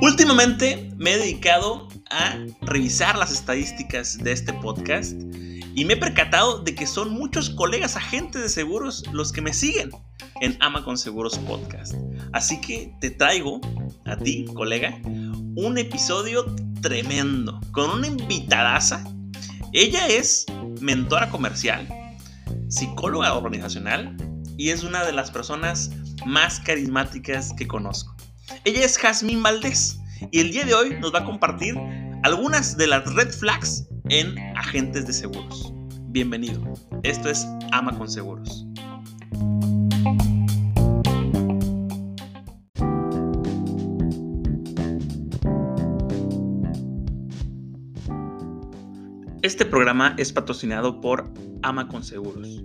Últimamente me he dedicado a revisar las estadísticas de este podcast y me he percatado de que son muchos colegas agentes de seguros los que me siguen en Ama con Seguros Podcast. Así que te traigo a ti, colega, un episodio tremendo con una invitadaza. Ella es mentora comercial, psicóloga organizacional y es una de las personas más carismáticas que conozco. Ella es Jazmín Valdés y el día de hoy nos va a compartir algunas de las red flags en agentes de seguros. Bienvenido. Esto es Ama con Seguros. Este programa es patrocinado por Ama con Seguros.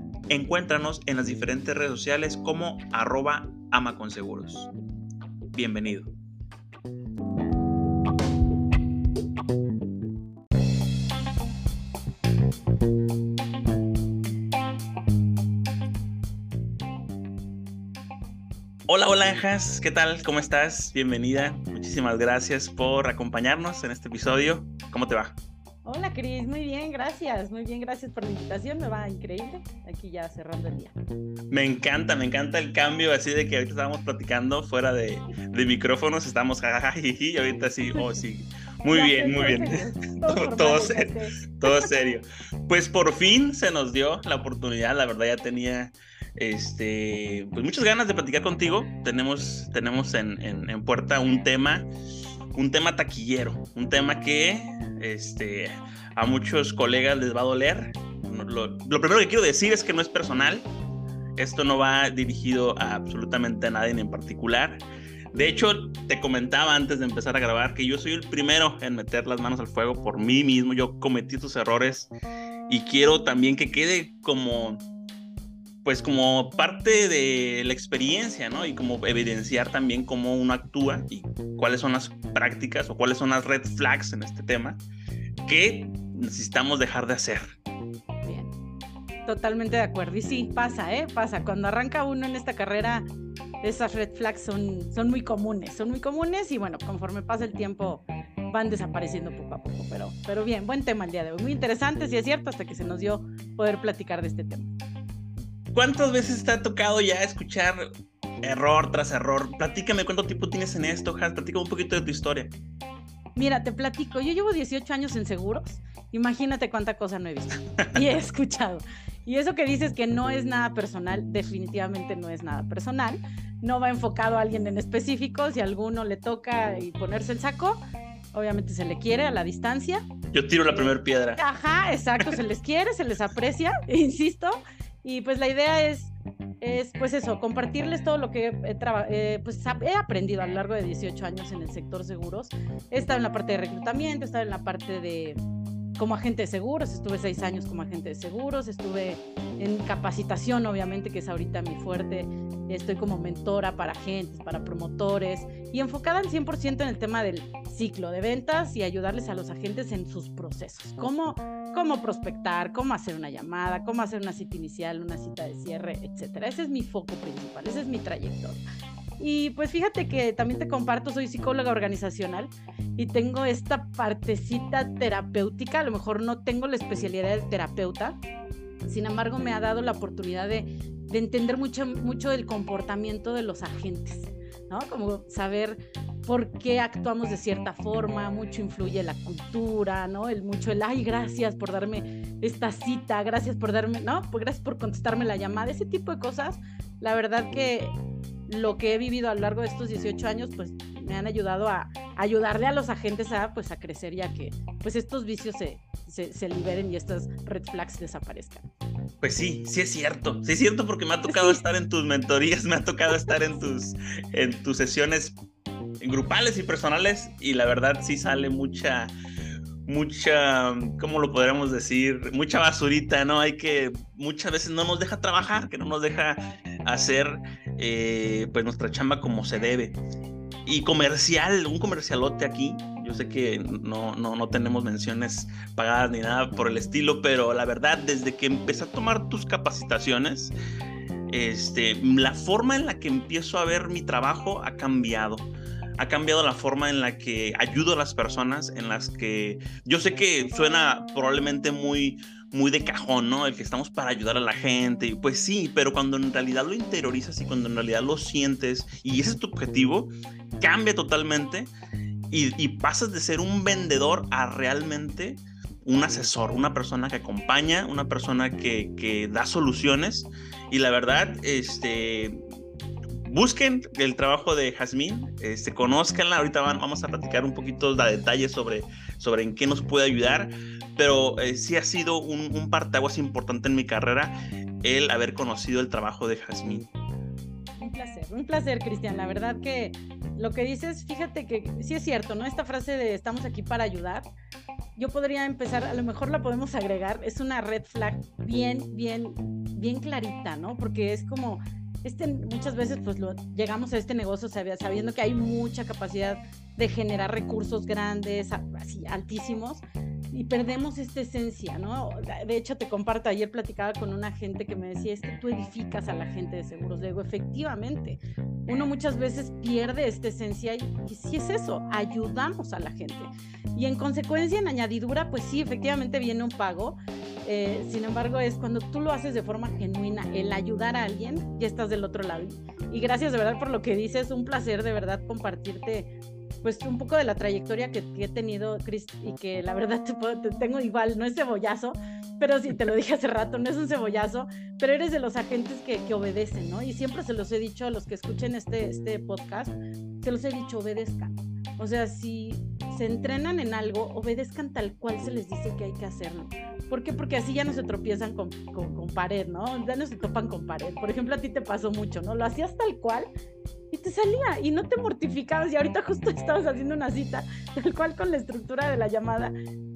Encuéntranos en las diferentes redes sociales como arroba amaconseguros. Bienvenido. Hola, hola, Ejas, ¿qué tal? ¿Cómo estás? Bienvenida. Muchísimas gracias por acompañarnos en este episodio. ¿Cómo te va? Hola Cris, muy bien, gracias, muy bien, gracias por la invitación, me va increíble, aquí ya cerrando el día. Me encanta, me encanta el cambio, así de que ahorita estábamos platicando fuera de, micrófonos, estamos jajajaji, y ahorita sí, oh sí, muy bien, muy bien, todo, serio, todo serio. Pues por fin se nos dio la oportunidad, la verdad ya tenía este, pues muchas ganas de platicar contigo, tenemos, tenemos en, en puerta un tema un tema taquillero, un tema que este, a muchos colegas les va a doler. Lo, primero que quiero decir es que no es personal. Esto no va dirigido a absolutamente a nadie en particular. De hecho, te comentaba antes de empezar a grabar que yo soy el primero en meter las manos al fuego por mí mismo. Yo cometí estos errores y quiero también que quede como pues como parte de la experiencia, ¿no? Y como evidenciar también cómo uno actúa y cuáles son las prácticas o cuáles son las red flags en este tema que necesitamos dejar de hacer. Bien, totalmente de acuerdo. Y sí, pasa, ¿eh? Pasa. Cuando arranca uno en esta carrera, esas red flags son, son muy comunes, son muy comunes y bueno, conforme pasa el tiempo van desapareciendo poco a poco, pero, pero bien, buen tema el día de hoy. Muy interesante, si es cierto, hasta que se nos dio poder platicar de este tema. ¿Cuántas veces te ha tocado ya escuchar error tras error? Platícame cuánto tiempo tienes en esto, Has. Platícame un poquito de tu historia. Mira, te platico. Yo llevo 18 años en seguros. Imagínate cuánta cosa no he visto y he escuchado. Y eso que dices que no es nada personal, definitivamente no es nada personal. No va enfocado a alguien en específico. Si a alguno le toca y ponerse el saco, obviamente se le quiere a la distancia. Yo tiro la primera piedra. Ajá, exacto, se les quiere, se les aprecia, insisto. Y pues la idea es, es pues eso, compartirles todo lo que he, eh, pues, he aprendido a lo largo de 18 años en el sector seguros. He estado en la parte de reclutamiento, he estado en la parte de como agente de seguros, estuve seis años como agente de seguros, estuve en capacitación, obviamente, que es ahorita mi fuerte, estoy como mentora para agentes, para promotores y enfocada al 100% en el tema del ciclo de ventas y ayudarles a los agentes en sus procesos, cómo, cómo prospectar, cómo hacer una llamada, cómo hacer una cita inicial, una cita de cierre, etcétera. Ese es mi foco principal, ese es mi trayectoria. Y pues fíjate que también te comparto, soy psicóloga organizacional y tengo esta partecita terapéutica, a lo mejor no tengo la especialidad de terapeuta, sin embargo me ha dado la oportunidad de, de entender mucho, mucho del comportamiento de los agentes, ¿no? Como saber por qué actuamos de cierta forma, mucho influye la cultura, ¿no? El mucho el, ay, gracias por darme esta cita, gracias por darme, ¿no? Pues gracias por contestarme la llamada, ese tipo de cosas. La verdad que lo que he vivido a lo largo de estos 18 años, pues me han ayudado a, ayudarle a los agentes a, pues, a crecer y a que pues, estos vicios se, se, liberen y estas red flags desaparezcan. Pues sí, sí es cierto, sí es cierto porque me ha tocado estar en tus mentorías, me ha tocado estar en tus, en tus sesiones grupales y personales y la verdad sí sale mucha, mucha, ¿cómo lo podríamos decir? Mucha basurita, ¿no? Hay que, muchas veces no nos deja trabajar, que no nos deja hacer eh, pues nuestra chamba como se debe. Y comercial, un comercialote aquí. Yo sé que no, no, no tenemos menciones pagadas ni nada por el estilo, pero la verdad, desde que empecé a tomar tus capacitaciones, este, la forma en la que empiezo a ver mi trabajo ha cambiado ha cambiado la forma en la que ayudo a las personas, en las que yo sé que suena probablemente muy muy de cajón, ¿no? El que estamos para ayudar a la gente, pues sí, pero cuando en realidad lo interiorizas y cuando en realidad lo sientes y ese es tu objetivo, cambia totalmente y, pasas de ser un vendedor a realmente un asesor, una persona que acompaña, una persona que, que da soluciones y la verdad, este, busquen el trabajo de Jazmín, este, conózcanla. Ahorita vamos a platicar un poquito de detalles sobre, sobre en qué nos puede ayudar, pero eh, sí ha sido un, un partaguas importante en mi carrera el haber conocido el trabajo de Jazmín. Un placer, un placer, Cristian. La verdad que lo que dices, fíjate que sí es cierto, ¿no? Esta frase de estamos aquí para ayudar. Yo podría empezar, a lo mejor la podemos agregar, es una red flag bien, bien, bien clarita, ¿no? Porque es como este, muchas veces pues lo, llegamos a este negocio sabiendo que hay mucha capacidad de generar recursos grandes, así altísimos, y perdemos esta esencia, ¿no? De hecho, te comparto, ayer platicaba con una gente que me decía, es que tú edificas a la gente de seguros. Le digo, efectivamente, uno muchas veces pierde esta esencia y, si es eso, ayudamos a la gente. Y en consecuencia, en añadidura, pues sí, efectivamente viene un pago, eh, sin embargo, es cuando tú lo haces de forma genuina, el ayudar a alguien, ya estás del otro lado. Y gracias de verdad por lo que dices, un placer de verdad compartirte pues un poco de la trayectoria que, he tenido, Chris, y que la verdad te, puedo, te, tengo igual, no es cebollazo, pero sí, te lo dije hace rato, no es un cebollazo, pero eres de los agentes que, que obedecen, ¿no? Y siempre se los he dicho a los que escuchen este, este podcast, se los he dicho, obedezcan. O sea, si se entrenan en algo, obedezcan tal cual se les dice que hay que hacerlo. ¿Por qué? Porque así ya no se tropiezan con, con, pared, ¿no? Ya no se topan con pared. Por ejemplo, a ti te pasó mucho, ¿no? Lo hacías tal cual y te salía y no te mortificabas y ahorita justo estabas haciendo una cita tal cual con la estructura de la llamada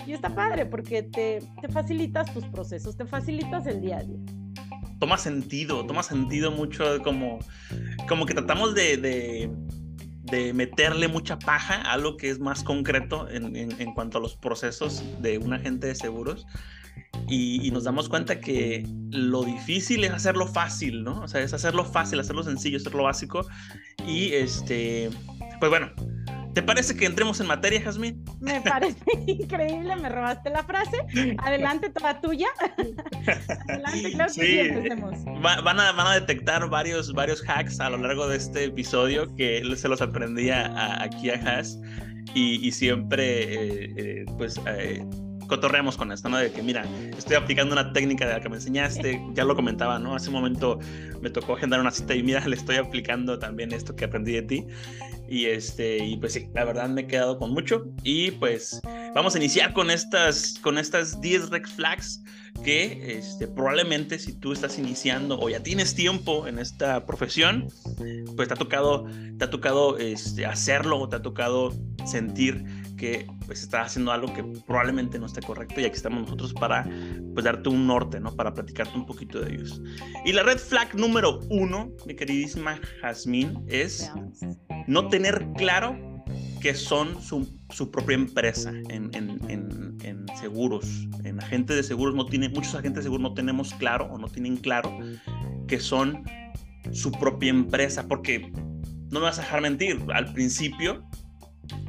y está padre porque te, te facilitas tus procesos, te facilitas el día a día. Toma sentido, toma sentido mucho como, como que tratamos de, de meterle mucha paja a algo que es más concreto en, en, cuanto a los procesos de un agente de seguros y, nos damos cuenta que lo difícil es hacerlo fácil, ¿no? O sea, es hacerlo fácil, hacerlo sencillo, hacerlo básico. Y este, pues bueno, ¿te parece que entremos en materia, Jazmín? Me parece increíble, me robaste la frase. Adelante, toda tuya. Adelante, claro que sí, empecemos. van, a, van a detectar varios, varios hacks a lo largo de este episodio que se los aprendía aquí a Has. Y, siempre, eh, eh, pues, eh, cotorreamos con esto, ¿no? De que, mira, estoy aplicando una técnica de la que me enseñaste, ya lo comentaba, ¿no? Hace un momento me tocó agendar una cita y mira, le estoy aplicando también esto que aprendí de ti. Y este, y pues sí, la verdad me he quedado con mucho. Y pues vamos a iniciar con estas, con estas 10 red flags que este, probablemente si tú estás iniciando o ya tienes tiempo en esta profesión, pues te ha tocado, te ha tocado este, hacerlo o te ha tocado sentir que pues estás haciendo algo que probablemente no esté correcto y aquí estamos nosotros para pues darte un norte, ¿no? Para platicarte un poquito de ellos. Y la red flag número uno, mi queridísima Jazmín, es no tener claro que son su, su propia empresa en, en, en, en, seguros. En agentes de seguros no tiene, muchos agentes de seguros no tenemos claro o no tienen claro que son su propia empresa, porque no me vas a dejar mentir, al principio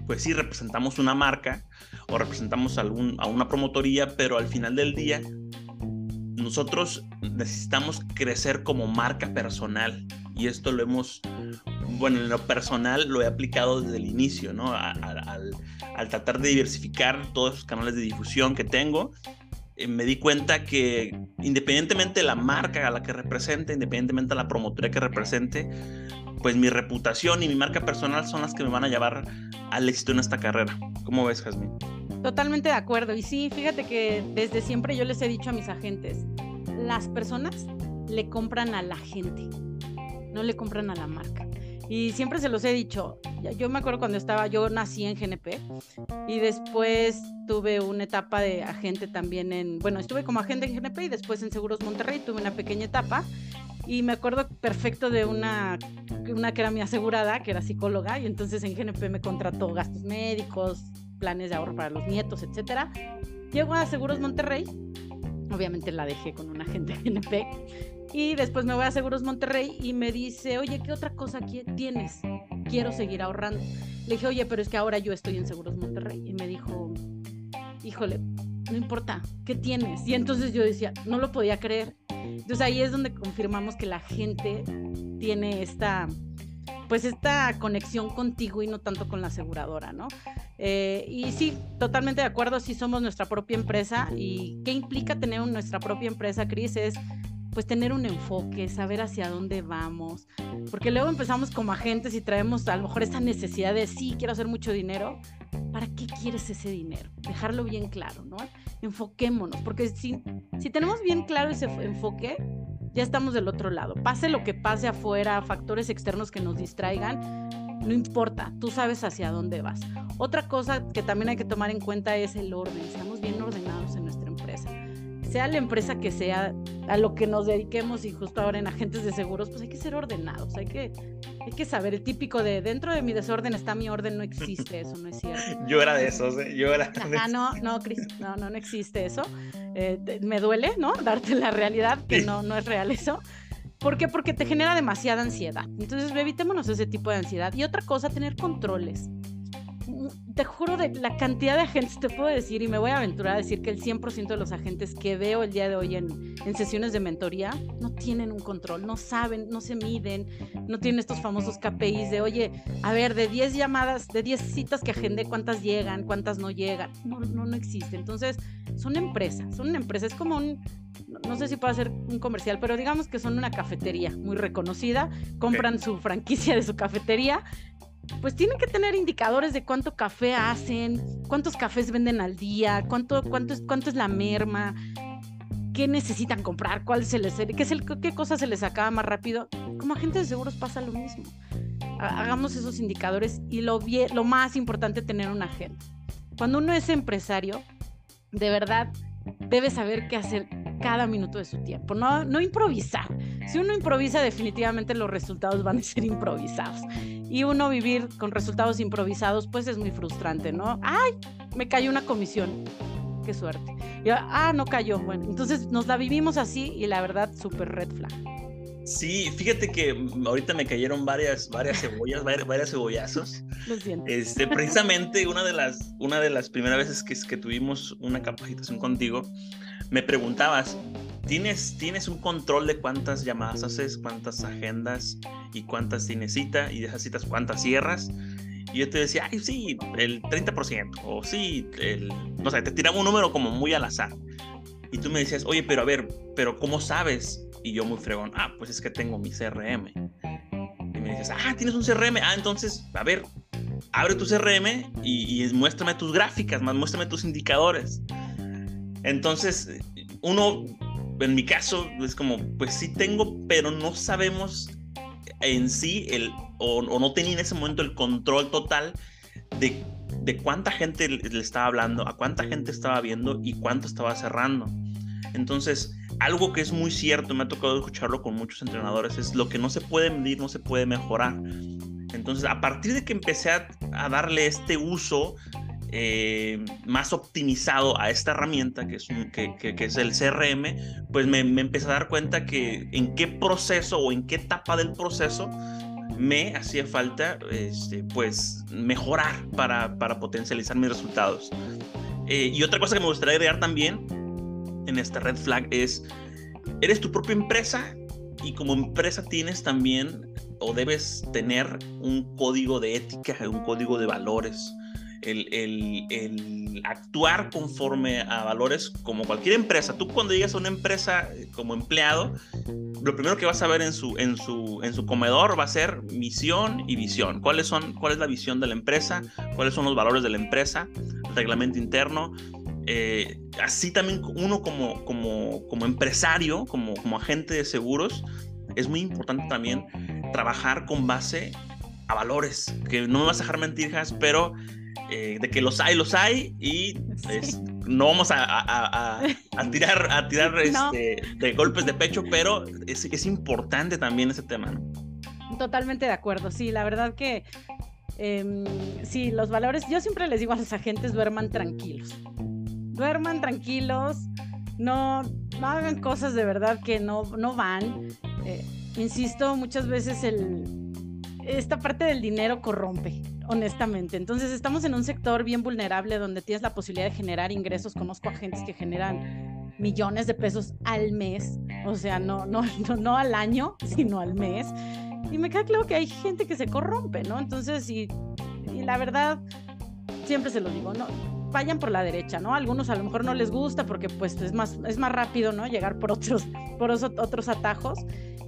pues sí representamos una marca o representamos a una promotoría, pero al final del día nosotros necesitamos crecer como marca personal y esto lo hemos bueno, en lo personal lo he aplicado desde el inicio, ¿no? al, al, tratar de diversificar todos los canales de difusión que tengo, eh, me di cuenta que independientemente de la marca a la que represente, independientemente de la promotora que represente, pues mi reputación y mi marca personal son las que me van a llevar al éxito en esta carrera. ¿Cómo ves, Jasmine? Totalmente de acuerdo. Y sí, fíjate que desde siempre yo les he dicho a mis agentes, las personas le compran a la gente, no le compran a la marca. Y siempre se los he dicho. Yo me acuerdo cuando estaba, yo nací en GNP y después tuve una etapa de agente también en, bueno, estuve como agente en GNP y después en Seguros Monterrey tuve una pequeña etapa y me acuerdo perfecto de una, una que era mi asegurada, que era psicóloga, y entonces en GNP me contrató gastos médicos, planes de ahorro para los nietos, etcétera. Llego a Seguros Monterrey, obviamente la dejé con un agente GNP, y después me voy a Seguros Monterrey y me dice, oye, ¿qué otra cosa tienes? Quiero seguir ahorrando. Le dije, oye, pero es que ahora yo estoy en Seguros Monterrey. Y me dijo, híjole, no importa, ¿qué tienes? Y entonces yo decía, no lo podía creer. Entonces ahí es donde confirmamos que la gente tiene esta, pues esta conexión contigo y no tanto con la aseguradora, ¿no? Eh, y sí, totalmente de acuerdo, sí somos nuestra propia empresa y qué implica tener nuestra propia empresa, Cris, es pues tener un enfoque, saber hacia dónde vamos, porque luego empezamos como agentes y traemos a lo mejor esa necesidad de sí, quiero hacer mucho dinero, ¿para qué quieres ese dinero? Dejarlo bien claro, ¿no? Enfoquémonos, porque si, si tenemos bien claro ese enfoque, ya estamos del otro lado. Pase lo que pase afuera, factores externos que nos distraigan, no importa, tú sabes hacia dónde vas. Otra cosa que también hay que tomar en cuenta es el orden, estamos bien ordenados en nuestra empresa sea la empresa que sea, a lo que nos dediquemos y justo ahora en agentes de seguros, pues hay que ser ordenados, hay que, hay que saber el típico de dentro de mi desorden está mi orden, no existe eso, no es cierto. Yo era de esos, ¿eh? yo era. Ah, no, no, Cris, no, no, no existe eso. Eh, me duele, ¿no? Darte la realidad que no, no es real eso. ¿Por qué? Porque te genera demasiada ansiedad. Entonces, evitémonos ese tipo de ansiedad. Y otra cosa, tener controles te juro de la cantidad de agentes, te puedo decir, y me voy a aventurar a decir que el 100% de los agentes que veo el día de hoy en, en, sesiones de mentoría no tienen un control, no saben, no se miden, no tienen estos famosos KPIs de, oye, a ver, de 10 llamadas, de 10 citas que agendé, ¿cuántas llegan? ¿Cuántas no llegan? No, no, no existe. Entonces, son empresas, son una empresa, es como un, no sé si puede ser un comercial, pero digamos que son una cafetería muy reconocida, compran su franquicia de su cafetería pues tienen que tener indicadores de cuánto café hacen, cuántos cafés venden al día, cuánto, cuánto, es, cuánto es la merma, qué necesitan comprar, cuál se les, qué, es el, qué cosa se les acaba más rápido. Como agentes de seguros pasa lo mismo. Hagamos esos indicadores y lo, lo más importante, tener un agente. Cuando uno es empresario, de verdad debe saber qué hacer cada minuto de su tiempo, no, no improvisar. Si uno improvisa, definitivamente los resultados van a ser improvisados. Y uno vivir con resultados improvisados, pues es muy frustrante, ¿no? ¡Ay! Me cayó una comisión. Qué suerte. Y, ah, no cayó. Bueno, entonces nos la vivimos así y la verdad, súper red flag. Sí, fíjate que ahorita me cayeron varias, varias cebollas, varias, cebollazos. Lo siento. Este, precisamente una de las, una de las primeras veces que, que tuvimos una capacitación contigo, me preguntabas, ¿tienes, ¿tienes un control de cuántas llamadas haces, cuántas agendas y cuántas tienes cita y de esas citas cuántas cierras? Y yo te decía, ay, sí, el 30%, o sí, no sé, te tiraba un número como muy al azar. Y tú me decías, oye, pero a ver, pero ¿cómo sabes? Y yo muy fregón, ah, pues es que tengo mi CRM. Y me dices, ah, tienes un CRM. Ah, entonces, a ver, abre tu CRM y, y muéstrame tus gráficas, más muéstrame tus indicadores. Entonces, uno, en mi caso, es como, pues sí tengo, pero no sabemos en sí, el, o, no tenía en ese momento el control total de, de cuánta gente le estaba hablando, a cuánta gente estaba viendo y cuánto estaba cerrando. Entonces, algo que es muy cierto, me ha tocado escucharlo con muchos entrenadores, es lo que no se puede medir, no se puede mejorar. Entonces, a partir de que empecé a, a darle este uso, eh, más optimizado a esta herramienta que es, que, es el CRM, pues me, me, empecé a dar cuenta que en qué proceso o en qué etapa del proceso me hacía falta este, pues mejorar para, para potencializar mis resultados. Eh, y otra cosa que me gustaría agregar también en esta red flag es, eres tu propia empresa y como empresa tienes también o debes tener un código de ética, un código de valores. El, actuar conforme a valores como cualquier empresa. Tú cuando llegas a una empresa eh, como empleado, lo primero que vas a ver en su, comedor va a ser misión y visión. ¿Cuáles son, ¿Cuál es la visión de la empresa? ¿Cuáles son los valores de la empresa? reglamento interno. Eh, así también uno como, empresario, como, agente de seguros, es muy importante también trabajar con base a valores, que no me vas a dejar mentiras, pero eh, de que los hay, los hay y pues, no vamos a, a, a, tirar, a tirar este, de golpes de pecho, pero es, es importante también ese tema. Totalmente de acuerdo, sí, la verdad que eh, sí, los valores, yo siempre les digo a los agentes, duerman tranquilos. Duerman tranquilos, no, no hagan cosas de verdad que no, no van. Eh, insisto, muchas veces el, esta parte del dinero corrompe, honestamente. Entonces estamos en un sector bien vulnerable donde tienes la posibilidad de generar ingresos. Conozco agentes que generan millones de pesos al mes, o sea, no, no, no, no al año, sino al mes. Y me queda claro que hay gente que se corrompe, ¿no? Entonces, y, y la verdad, siempre se lo digo, ¿no? Vayan por la derecha, ¿no? algunos a lo mejor no les gusta porque pues es más, es más rápido, ¿no? Llegar por otros, por otros atajos.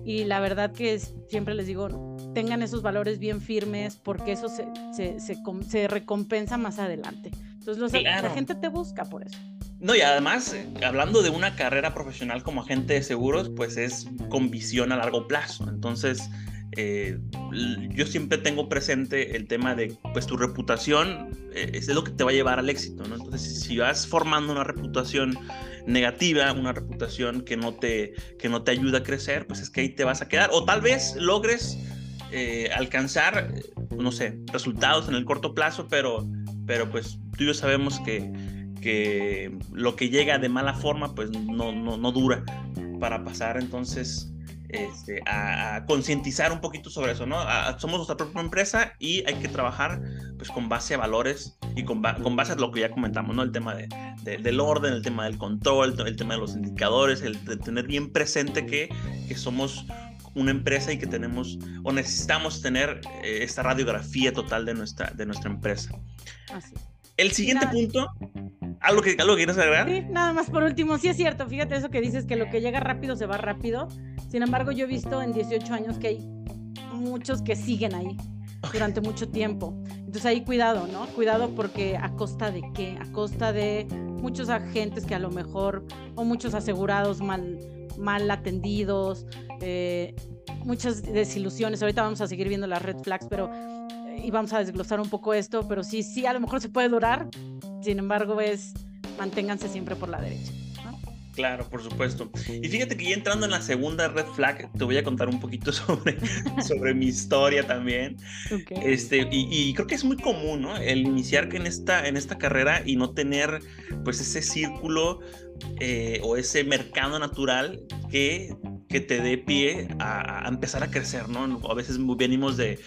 Y la verdad que siempre les digo, tengan esos valores bien firmes porque eso se, se, se, se recompensa más adelante. Entonces la gente te busca por eso. No, y además, eh, hablando de una carrera profesional como agente de seguros, pues es con visión a largo plazo. Entonces, eh, yo siempre tengo presente el tema de, pues tu reputación eh, es lo que te va a llevar al éxito, ¿no? Entonces, si vas formando una reputación negativa, una reputación que no te, que no te ayuda a crecer, pues es que ahí te vas a quedar. O tal vez logres eh, alcanzar, no sé, resultados en el corto plazo, pero, pero pues tú y yo sabemos que, que lo que llega de mala forma, pues no, no, no dura para pasar. Entonces, este, a, concientizar un poquito sobre eso, ¿no? somos nuestra propia empresa y hay que trabajar pues con base a valores y con, con base a lo que ya comentamos, ¿no? El tema de, del orden, el tema del control, el tema de los indicadores, el de tener bien presente que, que somos una empresa y que tenemos o necesitamos tener eh, esta radiografía total de nuestra, de nuestra empresa. Así. El siguiente punto, ¿algo que, ¿algo que quieras agregar? Sí, nada más por último, sí es cierto, fíjate eso que dices, que lo que llega rápido se va rápido. Sin embargo, yo he visto en 18 años que hay muchos que siguen ahí durante mucho tiempo. Entonces ahí cuidado, ¿no? Cuidado porque a costa de qué? A costa de muchos agentes que a lo mejor, o muchos asegurados mal, atendidos, eh, muchas desilusiones. Ahorita vamos a seguir viendo las red flags, pero eh, y vamos a desglosar un poco esto, pero sí, sí, a lo mejor se puede durar. Sin embargo, es manténganse siempre por la derecha. Claro, por supuesto. Y fíjate que ya entrando en la segunda red flag, te voy a contar un poquito sobre, sobre mi historia también. Este, y, creo que es muy común, ¿no? El iniciar en esta, en esta carrera y no tener pues ese círculo eh, o ese mercado natural que que te dé pie a, empezar a crecer, ¿no? A veces venimos de,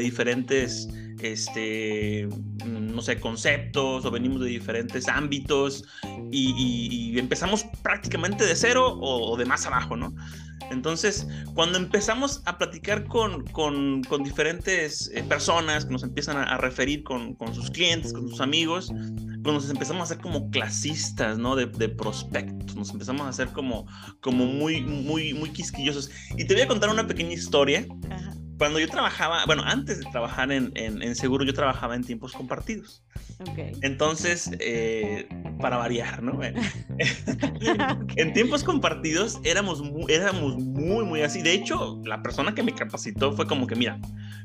diferentes, este, no sé, conceptos o venimos de diferentes ámbitos y, empezamos prácticamente de cero o, de más abajo, ¿no? Entonces, cuando empezamos a platicar con, diferentes eh, personas que nos empiezan a, referir con, sus clientes, con sus amigos, nos empezamos a hacer como clasistas, ¿no? De, prospectos, nos empezamos a hacer como, como muy, muy, muy quisquillosos. Y te voy a contar una pequeña historia. Cuando yo trabajaba, bueno, antes de trabajar en, en, en seguro, yo trabajaba en tiempos compartidos. Okay. Entonces, eh, para variar, ¿no? En tiempos compartidos éramos muy, éramos muy, muy así. De hecho, la persona que me capacitó fue como que, mira,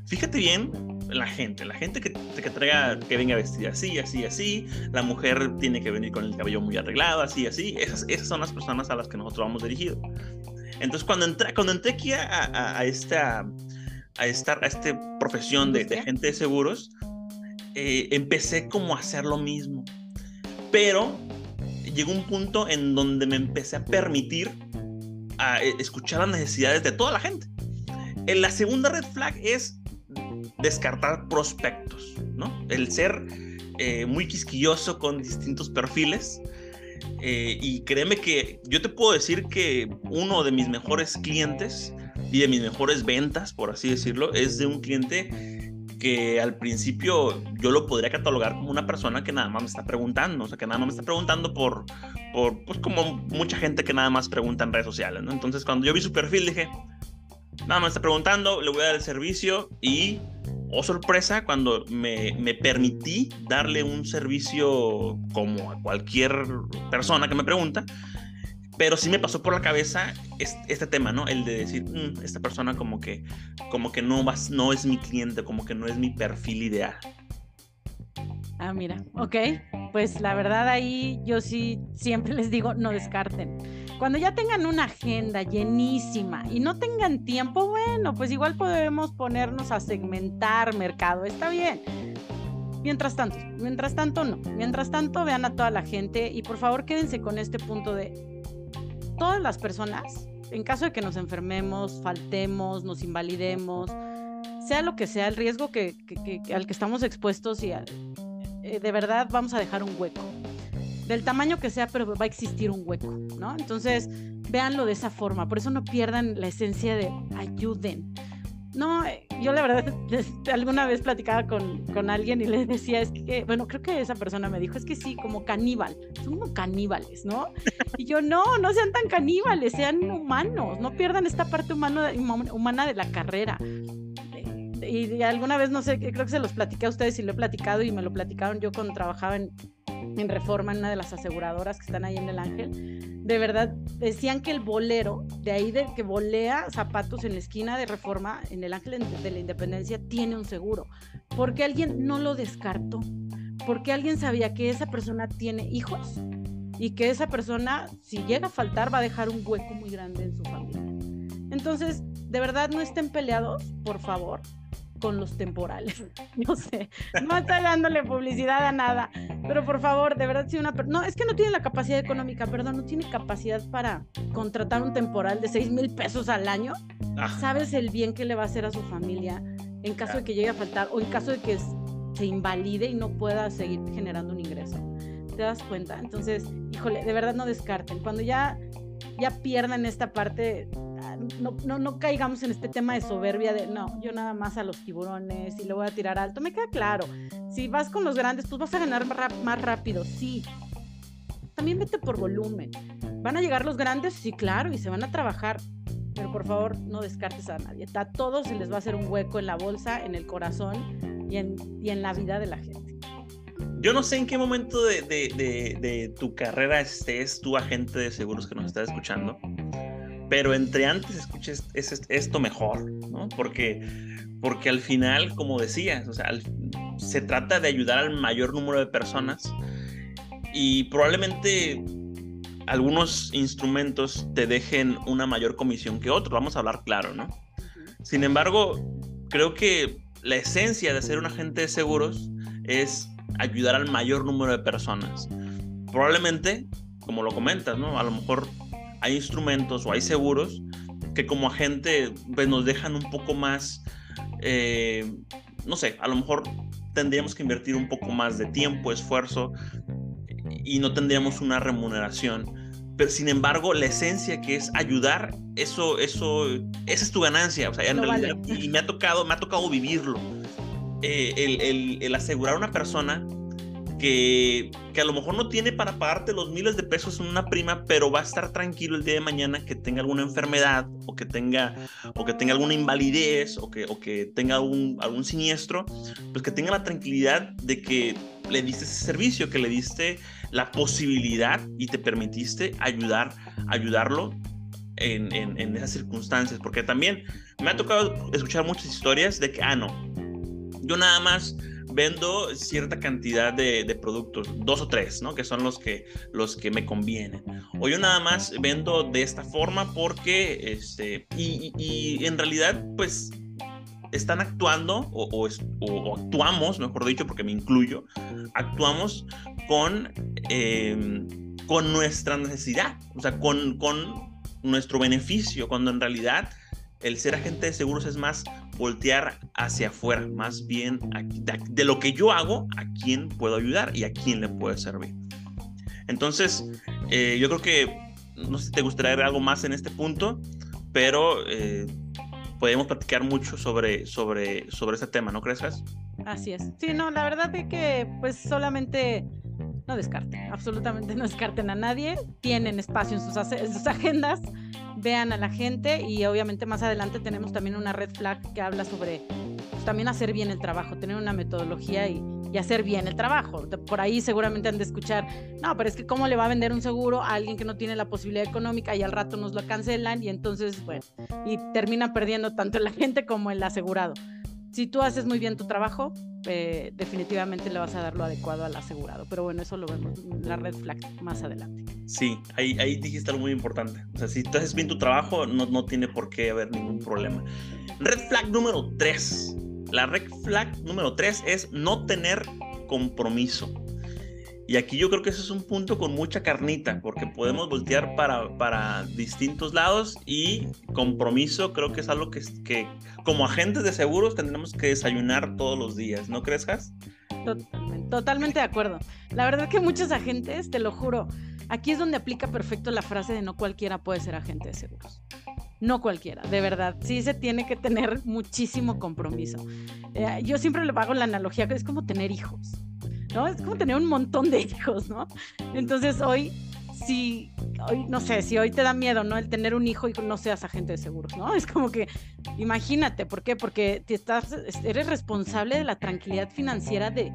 fíjate bien la gente, la gente que, que traiga, que venga vestida así, así, así, la mujer tiene que venir con el cabello muy arreglado, así, así, esas, esas son las personas a las que nosotros vamos dirigidos. Entonces, cuando entré, cuando entré aquí a, a, esta, a, esta, a esta profesión de, de gente de seguros, eh, empecé como a hacer lo mismo. Pero llegó un punto en donde me empecé a permitir a eh, escuchar las necesidades de toda la gente. En la segunda red flag es descartar prospectos, ¿no? El ser eh, muy quisquilloso con distintos perfiles. Eh, y créeme que yo te puedo decir que uno de mis mejores clientes y de mis mejores ventas, por así decirlo, es de un cliente que al principio yo lo podría catalogar como una persona que nada más me está preguntando, o sea, que nada más me está preguntando por, por pues como mucha gente que nada más pregunta en redes sociales, ¿no? Entonces cuando yo vi su perfil dije, nada más me está preguntando, le voy a dar el servicio y, oh sorpresa, cuando me, me permití darle un servicio como a cualquier persona que me pregunta, pero sí me pasó por la cabeza este, tema, ¿no? El de decir, mm, esta persona como que, como que no, vas, no es mi cliente, como que no es mi perfil ideal. Ah, mira, ok. Pues la verdad ahí yo sí siempre les digo, no descarten. Cuando ya tengan una agenda llenísima y no tengan tiempo, bueno, pues igual podemos ponernos a segmentar mercado, está bien. Mientras tanto, mientras tanto no. Mientras tanto vean a toda la gente y por favor quédense con este punto de todas las personas, en caso de que nos enfermemos, faltemos, nos invalidemos, sea lo que sea el riesgo que, al que estamos expuestos y eh, de verdad vamos a dejar un hueco. Del tamaño que sea, pero va a existir un hueco, ¿no? Entonces, véanlo de esa forma. Por eso no pierdan la esencia de ayuden. No, eh, yo la verdad alguna vez platicaba con, con, alguien y le decía, es que, bueno, creo que esa persona me dijo, es que sí, como caníbal, son como caníbales, ¿no? Y yo, no, no sean tan caníbales, sean humanos, no pierdan esta parte humana de la carrera. Y, alguna vez, no sé, creo que se los platiqué a ustedes y lo he platicado y me lo platicaron yo cuando trabajaba en, en Reforma, en una de las aseguradoras que están ahí en el Ángel, de verdad decían que el bolero, de ahí de que volea zapatos en la esquina de Reforma, en el Ángel de la Independencia, tiene un seguro, porque alguien no lo descartó, porque alguien sabía que esa persona tiene hijos y que esa persona, si llega a faltar, va a dejar un hueco muy grande en su familia. Entonces, de verdad, no estén peleados, por favor con los temporales. No sé, no está dándole publicidad a nada, pero por favor, de verdad, si una no, es que no tiene la capacidad económica, perdón, no tiene capacidad para contratar un temporal de 6 mil pesos al año, ah. sabes el bien que le va a hacer a su familia en caso de que llegue a faltar o en caso de que se invalide y no pueda seguir generando un ingreso. ¿Te das cuenta? Entonces, híjole, de verdad no descarten. Cuando ya, ya pierdan esta parte, no, no, no, caigamos en este tema de soberbia de no, yo nada más a los tiburones y le voy a tirar alto. Me queda claro, si vas con los grandes, pues vas a ganar más rápido, sí. También vete por volumen. ¿Van a llegar los grandes? Sí, claro, y se van a trabajar. Pero por favor, no descartes a nadie. A todos se les va a hacer un hueco en la bolsa, en el corazón y en, y en la vida de la gente. Yo no sé en qué momento de, de, de, de tu carrera estés, tu agente de seguros que nos está escuchando pero entre antes escuches esto mejor, ¿no? Porque, porque al final, como decías, o sea, se trata de ayudar al mayor número de personas y probablemente algunos instrumentos te dejen una mayor comisión que otros, vamos a hablar claro, ¿no? Sin embargo, creo que la esencia de ser un agente de seguros es ayudar al mayor número de personas. Probablemente, como lo comentas, ¿no? A lo mejor hay instrumentos o hay seguros que como agente pues, nos dejan un poco más, eh, no sé, a lo mejor tendríamos que invertir un poco más de tiempo, esfuerzo y no tendríamos una remuneración. Pero sin embargo, la esencia que es ayudar, eso, eso, esa es tu ganancia. O sea, y me ha tocado, me ha tocado vivirlo. Eh, el, asegurar a una persona que, a lo mejor no tiene para pagarte los miles de pesos en una prima, pero va a estar tranquilo el día de mañana que tenga alguna enfermedad o que tenga, o que tenga alguna invalidez o que, o que tenga algún, algún siniestro, pues que tenga la tranquilidad de que le diste ese servicio, que le diste la posibilidad y te permitiste ayudar, ayudarlo en, en esas circunstancias, porque también me ha tocado escuchar muchas historias de que, ah, no, yo nada más vendo cierta cantidad de, productos, dos o tres, ¿no? Que son los que, los que me convienen. O yo nada más vendo de esta forma porque, este, y, en realidad, pues, están actuando, o, actuamos, mejor dicho, porque me incluyo, actuamos con, em, con nuestra necesidad, o sea, con, con nuestro beneficio, cuando en realidad el ser agente de seguros es más voltear hacia afuera, más bien de, lo que yo hago, a quién puedo ayudar y a quién le puede servir. Entonces, eh, yo creo que, no sé si te gustaría ver algo más en este punto, pero eh, podemos platicar mucho sobre, sobre, sobre ese tema, ¿no crees? Así es. Sí, no, la verdad es que pues solamente no descarten, absolutamente no descarten a nadie, tienen espacio en sus, en sus agendas, vean a la gente y obviamente más adelante tenemos también una red flag que habla sobre pues, también hacer bien el trabajo, tener una metodología y, y, hacer bien el trabajo. Por ahí seguramente han de escuchar, no, pero es que cómo le va a vender un seguro a alguien que no tiene la posibilidad económica y al rato nos lo cancelan y entonces, bueno, y termina perdiendo tanto la gente como el asegurado si tú haces muy bien tu trabajo, eh, definitivamente le vas a dar lo adecuado al asegurado. Pero bueno, eso lo vemos en la red flag más adelante. Sí, ahí, ahí dijiste algo muy importante. O sea, si tú haces bien tu trabajo, no, no tiene por qué haber ningún problema. Red flag número 3. La red flag número 3 es no tener compromiso. Y aquí yo creo que ese es un punto con mucha carnita, porque podemos voltear para, para distintos lados y compromiso creo que es algo que, que como agentes de seguros tendremos que desayunar todos los días, ¿no crees, Has? Totalmente, totalmente de acuerdo. La verdad que muchos agentes, te lo juro, aquí es donde aplica perfecto la frase de no cualquiera puede ser agente de seguros. No cualquiera, de verdad. Sí se tiene que tener muchísimo compromiso. Eh, yo siempre le hago la analogía que es como tener hijos. ¿No? Es como tener un montón de hijos, ¿no? Entonces hoy, si, hoy, no sé, si hoy te da miedo, ¿no? El tener un hijo y no seas agente de seguros, ¿no? Es como que, imagínate, ¿por qué? Porque te estás, eres responsable de la tranquilidad financiera de,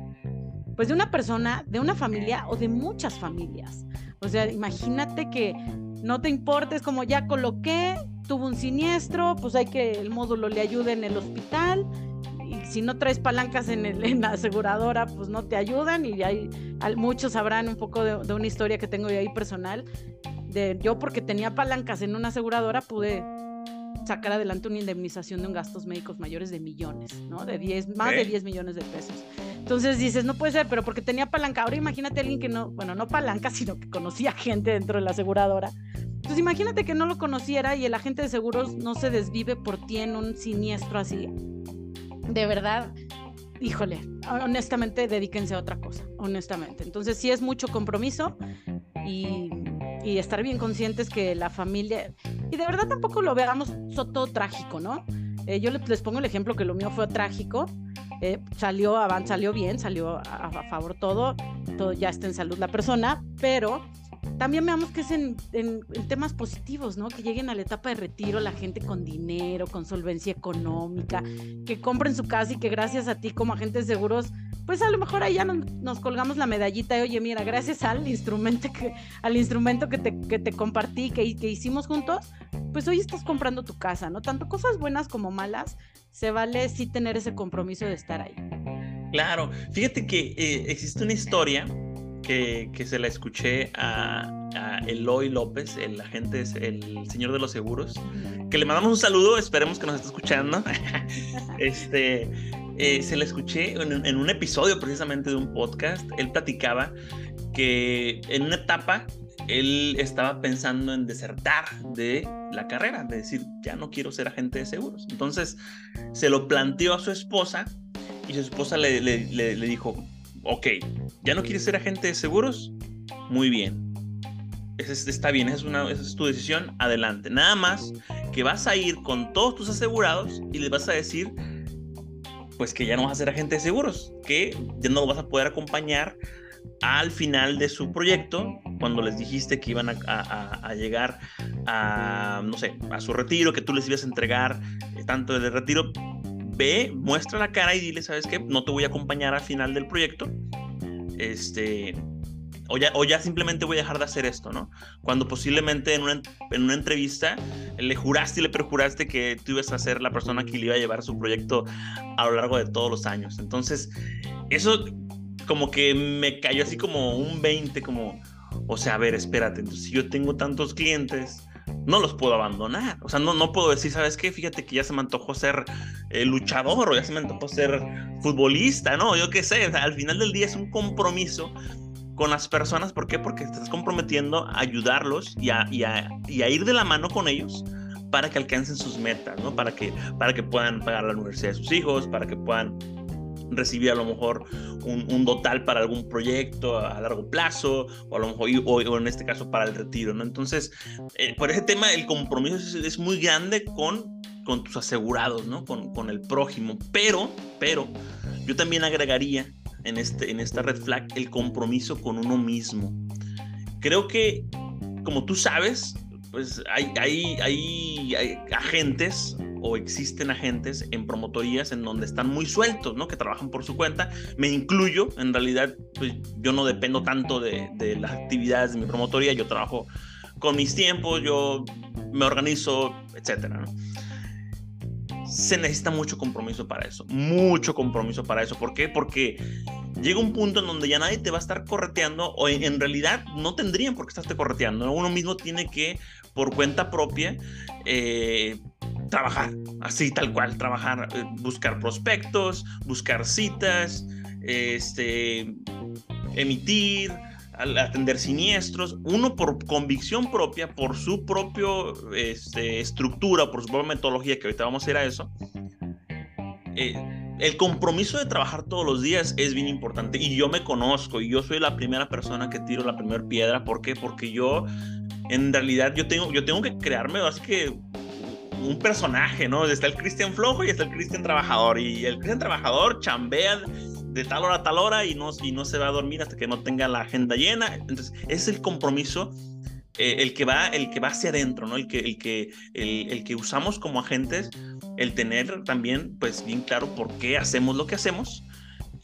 pues de una persona, de una familia o de muchas familias. O sea, imagínate que no te importes como ya coloqué, tuvo un siniestro, pues hay que el módulo le ayude en el hospital si no traes palancas en, el, la aseguradora, pues no te ayudan y hay, muchos sabrán un poco de, una historia que tengo yo ahí personal. De, yo porque tenía palancas en una aseguradora pude sacar adelante una indemnización de un gastos médicos mayores de millones, ¿no? De 10, más de 10 millones de pesos. Entonces dices, no puede ser, pero porque tenía palanca. Ahora imagínate a alguien que no, bueno, no palanca, sino que conocía gente dentro de la aseguradora. Entonces imagínate que no lo conociera y el agente de seguros no se desvive por ti en un siniestro así de verdad, híjole, honestamente, dedíquense a otra cosa, honestamente. Entonces, sí es mucho compromiso y, estar bien conscientes que la familia, y de verdad tampoco lo veamos todo trágico, ¿no? Eh, yo les, pongo el ejemplo que lo mío fue trágico. Eh, salió, salió bien, salió a, a, favor todo, todo, ya está en salud la persona, pero también veamos que es en, temas positivos, ¿no? Que lleguen a la etapa de retiro la gente con dinero, con solvencia económica, que compren su casa y que gracias a ti como agentes seguros, pues a lo mejor ahí ya nos, colgamos la medallita y oye, mira, gracias al instrumento que, al instrumento que te, que te compartí, que, que hicimos juntos, pues hoy estás comprando tu casa, ¿no? Tanto cosas buenas como malas, se vale sí tener ese compromiso de estar ahí. Claro, fíjate que eh, existe una historia que, se la escuché a, Eloy López, el agente, el señor de los seguros, que le mandamos un saludo, esperemos que nos esté escuchando. este, eh, se la escuché en, un episodio precisamente de un podcast, él platicaba que en una etapa él estaba pensando en desertar de la carrera, de decir, ya no quiero ser agente de seguros. Entonces se lo planteó a su esposa y su esposa le, le dijo, ok, ¿ya no quieres ser agente de seguros? Muy bien. está bien, es, una, es tu decisión, adelante. Nada más que vas a ir con todos tus asegurados y les vas a decir, pues que ya no vas a ser agente de seguros, que ya no vas a poder acompañar al final de su proyecto, cuando les dijiste que iban a, llegar a, no sé, a su retiro, que tú les ibas a entregar tanto el retiro ve, muestra la cara y dile, ¿sabes qué? No te voy a acompañar al final del proyecto. Este, o ya, o ya simplemente voy a dejar de hacer esto, ¿no? Cuando posiblemente en una, en una entrevista le juraste y le perjuraste que tú ibas a ser la persona que le iba a llevar su proyecto a lo largo de todos los años. Entonces, eso como que me cayó así como un 20, como, o sea, a ver, espérate, entonces si yo tengo tantos clientes, no los puedo abandonar. O sea, no, no puedo decir, ¿sabes qué? Fíjate que ya se me antojó ser eh, luchador o ya se me antojó ser futbolista, ¿no? Yo qué sé, al final del día es un compromiso con las personas. ¿Por qué? Porque estás comprometiendo a ayudarlos y a, y a, y a ir de la mano con ellos para que alcancen sus metas, ¿no? Para que, para que puedan pagar la universidad de sus hijos, para que puedan recibir a lo mejor un, un, dotal para algún proyecto a largo plazo o a lo mejor o, en este caso para el retiro, ¿no? Entonces, eh, por ese tema el compromiso es, muy grande con, con tus asegurados, ¿no? Con, con, el prójimo, pero, pero yo también agregaría en, este, en esta red flag el compromiso con uno mismo. Creo que, como tú sabes, pues hay, hay, hay, hay agentes o existen agentes en promotorías en donde están muy sueltos, ¿no? Que trabajan por su cuenta. Me incluyo, en realidad, pues yo no dependo tanto de, las actividades de mi promotoría, yo trabajo con mis tiempos, yo me organizo, etcétera, ¿no? Se necesita mucho compromiso para eso, mucho compromiso para eso. ¿Por qué? Porque llega un punto en donde ya nadie te va a estar correteando o en, realidad no tendrían por qué estarte correteando. Uno mismo tiene que, por cuenta propia, eh, trabajar, así tal cual, trabajar, eh, buscar prospectos, buscar citas, este, emitir, atender siniestros, uno por convicción propia, por su propia este, estructura, por su propia metodología, que ahorita vamos a ir a eso, eh, el compromiso de trabajar todos los días es bien importante y yo me conozco y yo soy la primera persona que tiro la primera piedra. ¿Por qué? Porque yo, en realidad, yo tengo, yo tengo que crearme, así que un personaje, ¿no? Está el Cristian flojo y está el Cristian trabajador. Y el Cristian trabajador chambea de tal hora a tal hora y no, y no se va a dormir hasta que no tenga la agenda llena. Entonces, es el compromiso. Eh, el que va el que va hacia adentro no el que el que el, que usamos como agentes el tener también pues bien claro por qué hacemos lo que hacemos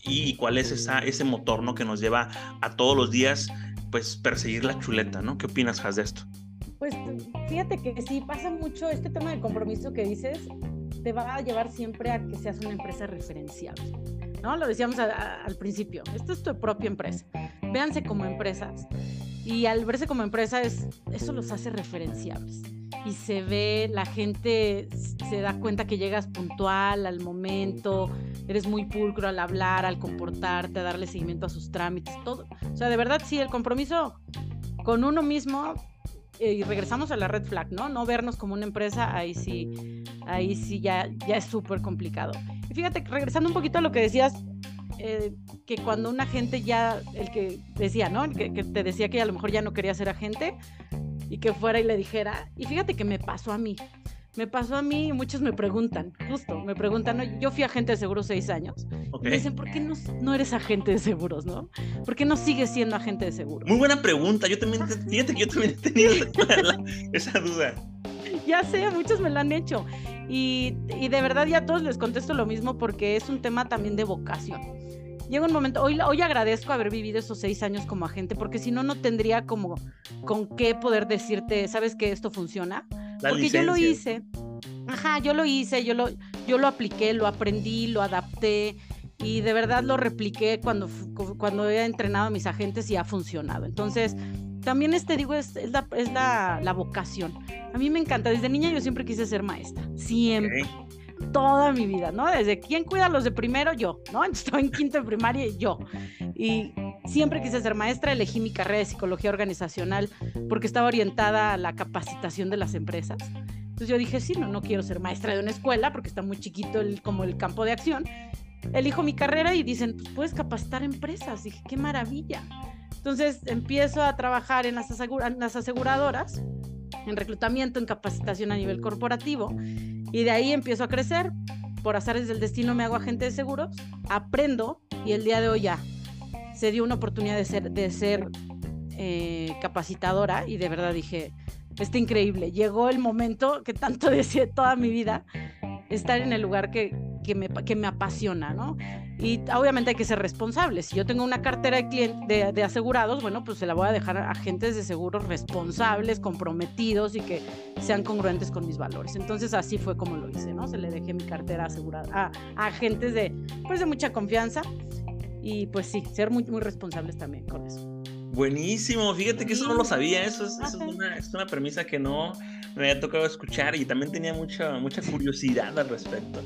y cuál es esa, ese motor ¿no? que nos lleva a todos los días pues perseguir la chuleta, ¿no? ¿Qué opinas, Has, de esto? Pues fíjate que sí pasa mucho este tema de compromiso que dices, te va a llevar siempre a que seas una empresa referencial. ¿no? Lo decíamos al principio, esto es tu propia empresa. Véanse como empresas. Y al verse como empresa, es, eso los hace referenciables. Y se ve, la gente se da cuenta que llegas puntual, al momento, eres muy pulcro al hablar, al comportarte, a darle seguimiento a sus trámites, todo. O sea, de verdad, sí, el compromiso con uno mismo eh, y regresamos a la red flag, ¿no? No vernos como una empresa, ahí sí, ahí sí ya, ya es súper complicado. Y fíjate, regresando un poquito a lo que decías, eh, que cuando un agente ya, el que decía, ¿no? El que, te decía que a lo mejor ya no quería ser agente y que fuera y le dijera, y fíjate que me pasó a mí. Me pasó a mí y muchos me preguntan, justo, me preguntan, yo fui agente de seguros seis años. Me dicen, ¿por qué no, no, eres agente de seguros, no? ¿Por qué no sigues siendo agente de seguros? Muy buena pregunta, yo también, fíjate que yo también he tenido esa duda. Ya sé, muchos me lo han hecho. Y, y de verdad ya a todos les contesto lo mismo porque es un tema también de vocación llega un momento, hoy, hoy agradezco haber vivido esos seis años como agente, porque si no, no tendría como con qué poder decirte, ¿sabes que esto funciona? Porque yo lo hice. Ajá, yo lo hice, yo lo, yo lo apliqué, lo aprendí, lo adapté y de verdad lo repliqué cuando, cuando he entrenado a mis agentes y ha funcionado. Entonces, también este digo, es, es, la, es la, la, vocación. A mí me encanta, desde niña yo siempre quise ser maestra, siempre. Toda mi vida, ¿no? Desde quién cuida a los de primero, yo, ¿no? Estaba en quinto de primaria yo. Y siempre quise ser maestra, elegí mi carrera de psicología organizacional porque estaba orientada a la capacitación de las empresas. Entonces yo dije, sí, no, no quiero ser maestra de una escuela porque está muy chiquito el, como el campo de acción. Elijo mi carrera y dicen, pues puedes capacitar empresas. dije, qué maravilla. Entonces empiezo a trabajar en las, aseguradoras, en reclutamiento, en capacitación a nivel corporativo, y de ahí empiezo a crecer. Por azares del destino me hago agente de seguros, aprendo y el día de hoy ya se dio una oportunidad de ser, de ser eh, capacitadora y de verdad dije, está increíble. Llegó el momento que tanto deseé toda mi vida, estar en el lugar que, que, me, que me apasiona, ¿no? Y obviamente hay que ser responsable. Si yo tengo una cartera de, de, de, asegurados, bueno, pues se la voy a dejar a agentes de seguros responsables, comprometidos y que sean congruentes con mis valores. Entonces así fue como lo hice, ¿no? Se le dejé mi cartera asegurada a, a agentes de, pues, de mucha confianza y pues sí, ser muy, muy responsables también con eso. Buenísimo, fíjate que eso no lo sabía, eso es, una, es, una, premisa que no me había tocado escuchar y también tenía mucha, mucha curiosidad al respecto.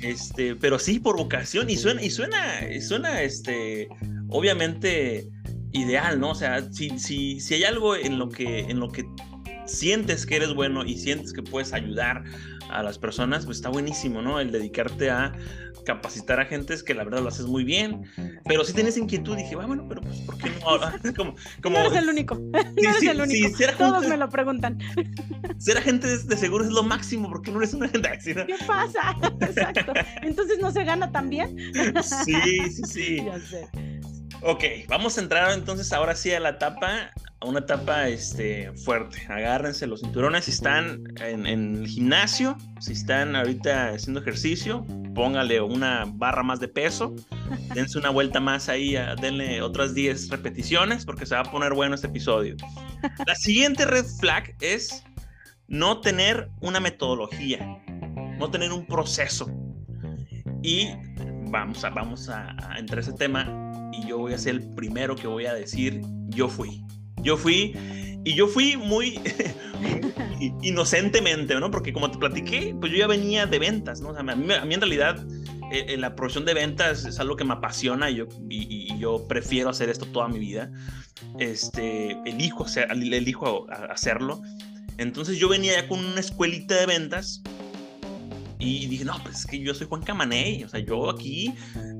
Este, pero sí, por vocación, y suena, y suena, suena este, obviamente ideal, ¿no? O sea, si, si, si hay algo en lo que, en lo que sientes que eres bueno y sientes que puedes ayudar a las personas, pues está buenísimo, ¿no? El dedicarte a capacitar a gentes que la verdad lo haces muy bien, pero si tienes inquietud, dije, ah, bueno, pero pues, ¿por qué no? como, como, no eres el único, no eres el único, todos me lo preguntan. Ser agente de, seguro es lo máximo, porque no eres una agente ¿Qué pasa? Exacto, entonces no se gana tan bien. sí, sí, sí. Ya sé. Ok, vamos a entrar entonces ahora sí a la etapa, una etapa este, fuerte. Agárrense los cinturones si están en, el gimnasio, si están ahorita haciendo ejercicio, póngale una barra más de peso, dense una vuelta más ahí, denle otras 10 repeticiones porque se va a poner bueno este episodio. La siguiente red flag es no tener una metodología, no tener un proceso. Y vamos a, vamos a, a entrar a ese tema y yo voy a ser el primero que voy a decir, yo fui. Yo fui y yo fui muy inocentemente, ¿no? Porque como te platiqué, pues yo ya venía de ventas, ¿no? O sea, a, mí, en realidad eh, la profesión de ventas es algo que me apasiona y yo, y, yo prefiero hacer esto toda mi vida. Este, elijo, hacer, elijo hacerlo. Entonces yo venía ya con una escuelita de ventas y dije, no, pues es que yo soy Juan Camaney, o sea, yo aquí,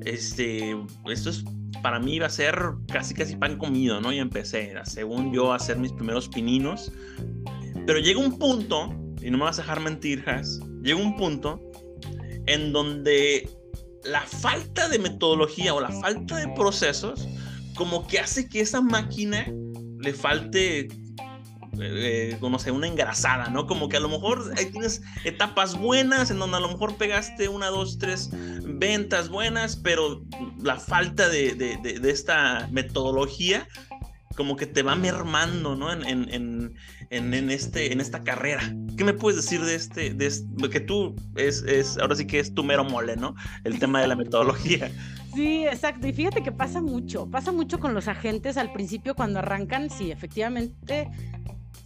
este, esto es para mí iba a ser casi casi pan comido, ¿no? Y empecé, según yo, a hacer mis primeros pininos. Pero llega un punto, y no me vas a dejar mentir, Has, llega un punto en donde la falta de metodología o la falta de procesos como que hace que esa máquina le falte eh, no sé, una engrasada, ¿no? Como que a lo mejor ahí tienes etapas buenas en donde a lo mejor pegaste una, dos, tres ventas buenas, pero la falta de, de, esta metodología como que te va mermando, ¿no? En, en, en, este, en esta carrera. ¿Qué me puedes decir de este, de que tú es, es, ahora sí que es tu mero mole, ¿no? El tema de la metodología. Sí, exacto. Y fíjate que pasa mucho, pasa mucho con los agentes al principio cuando arrancan, sí, efectivamente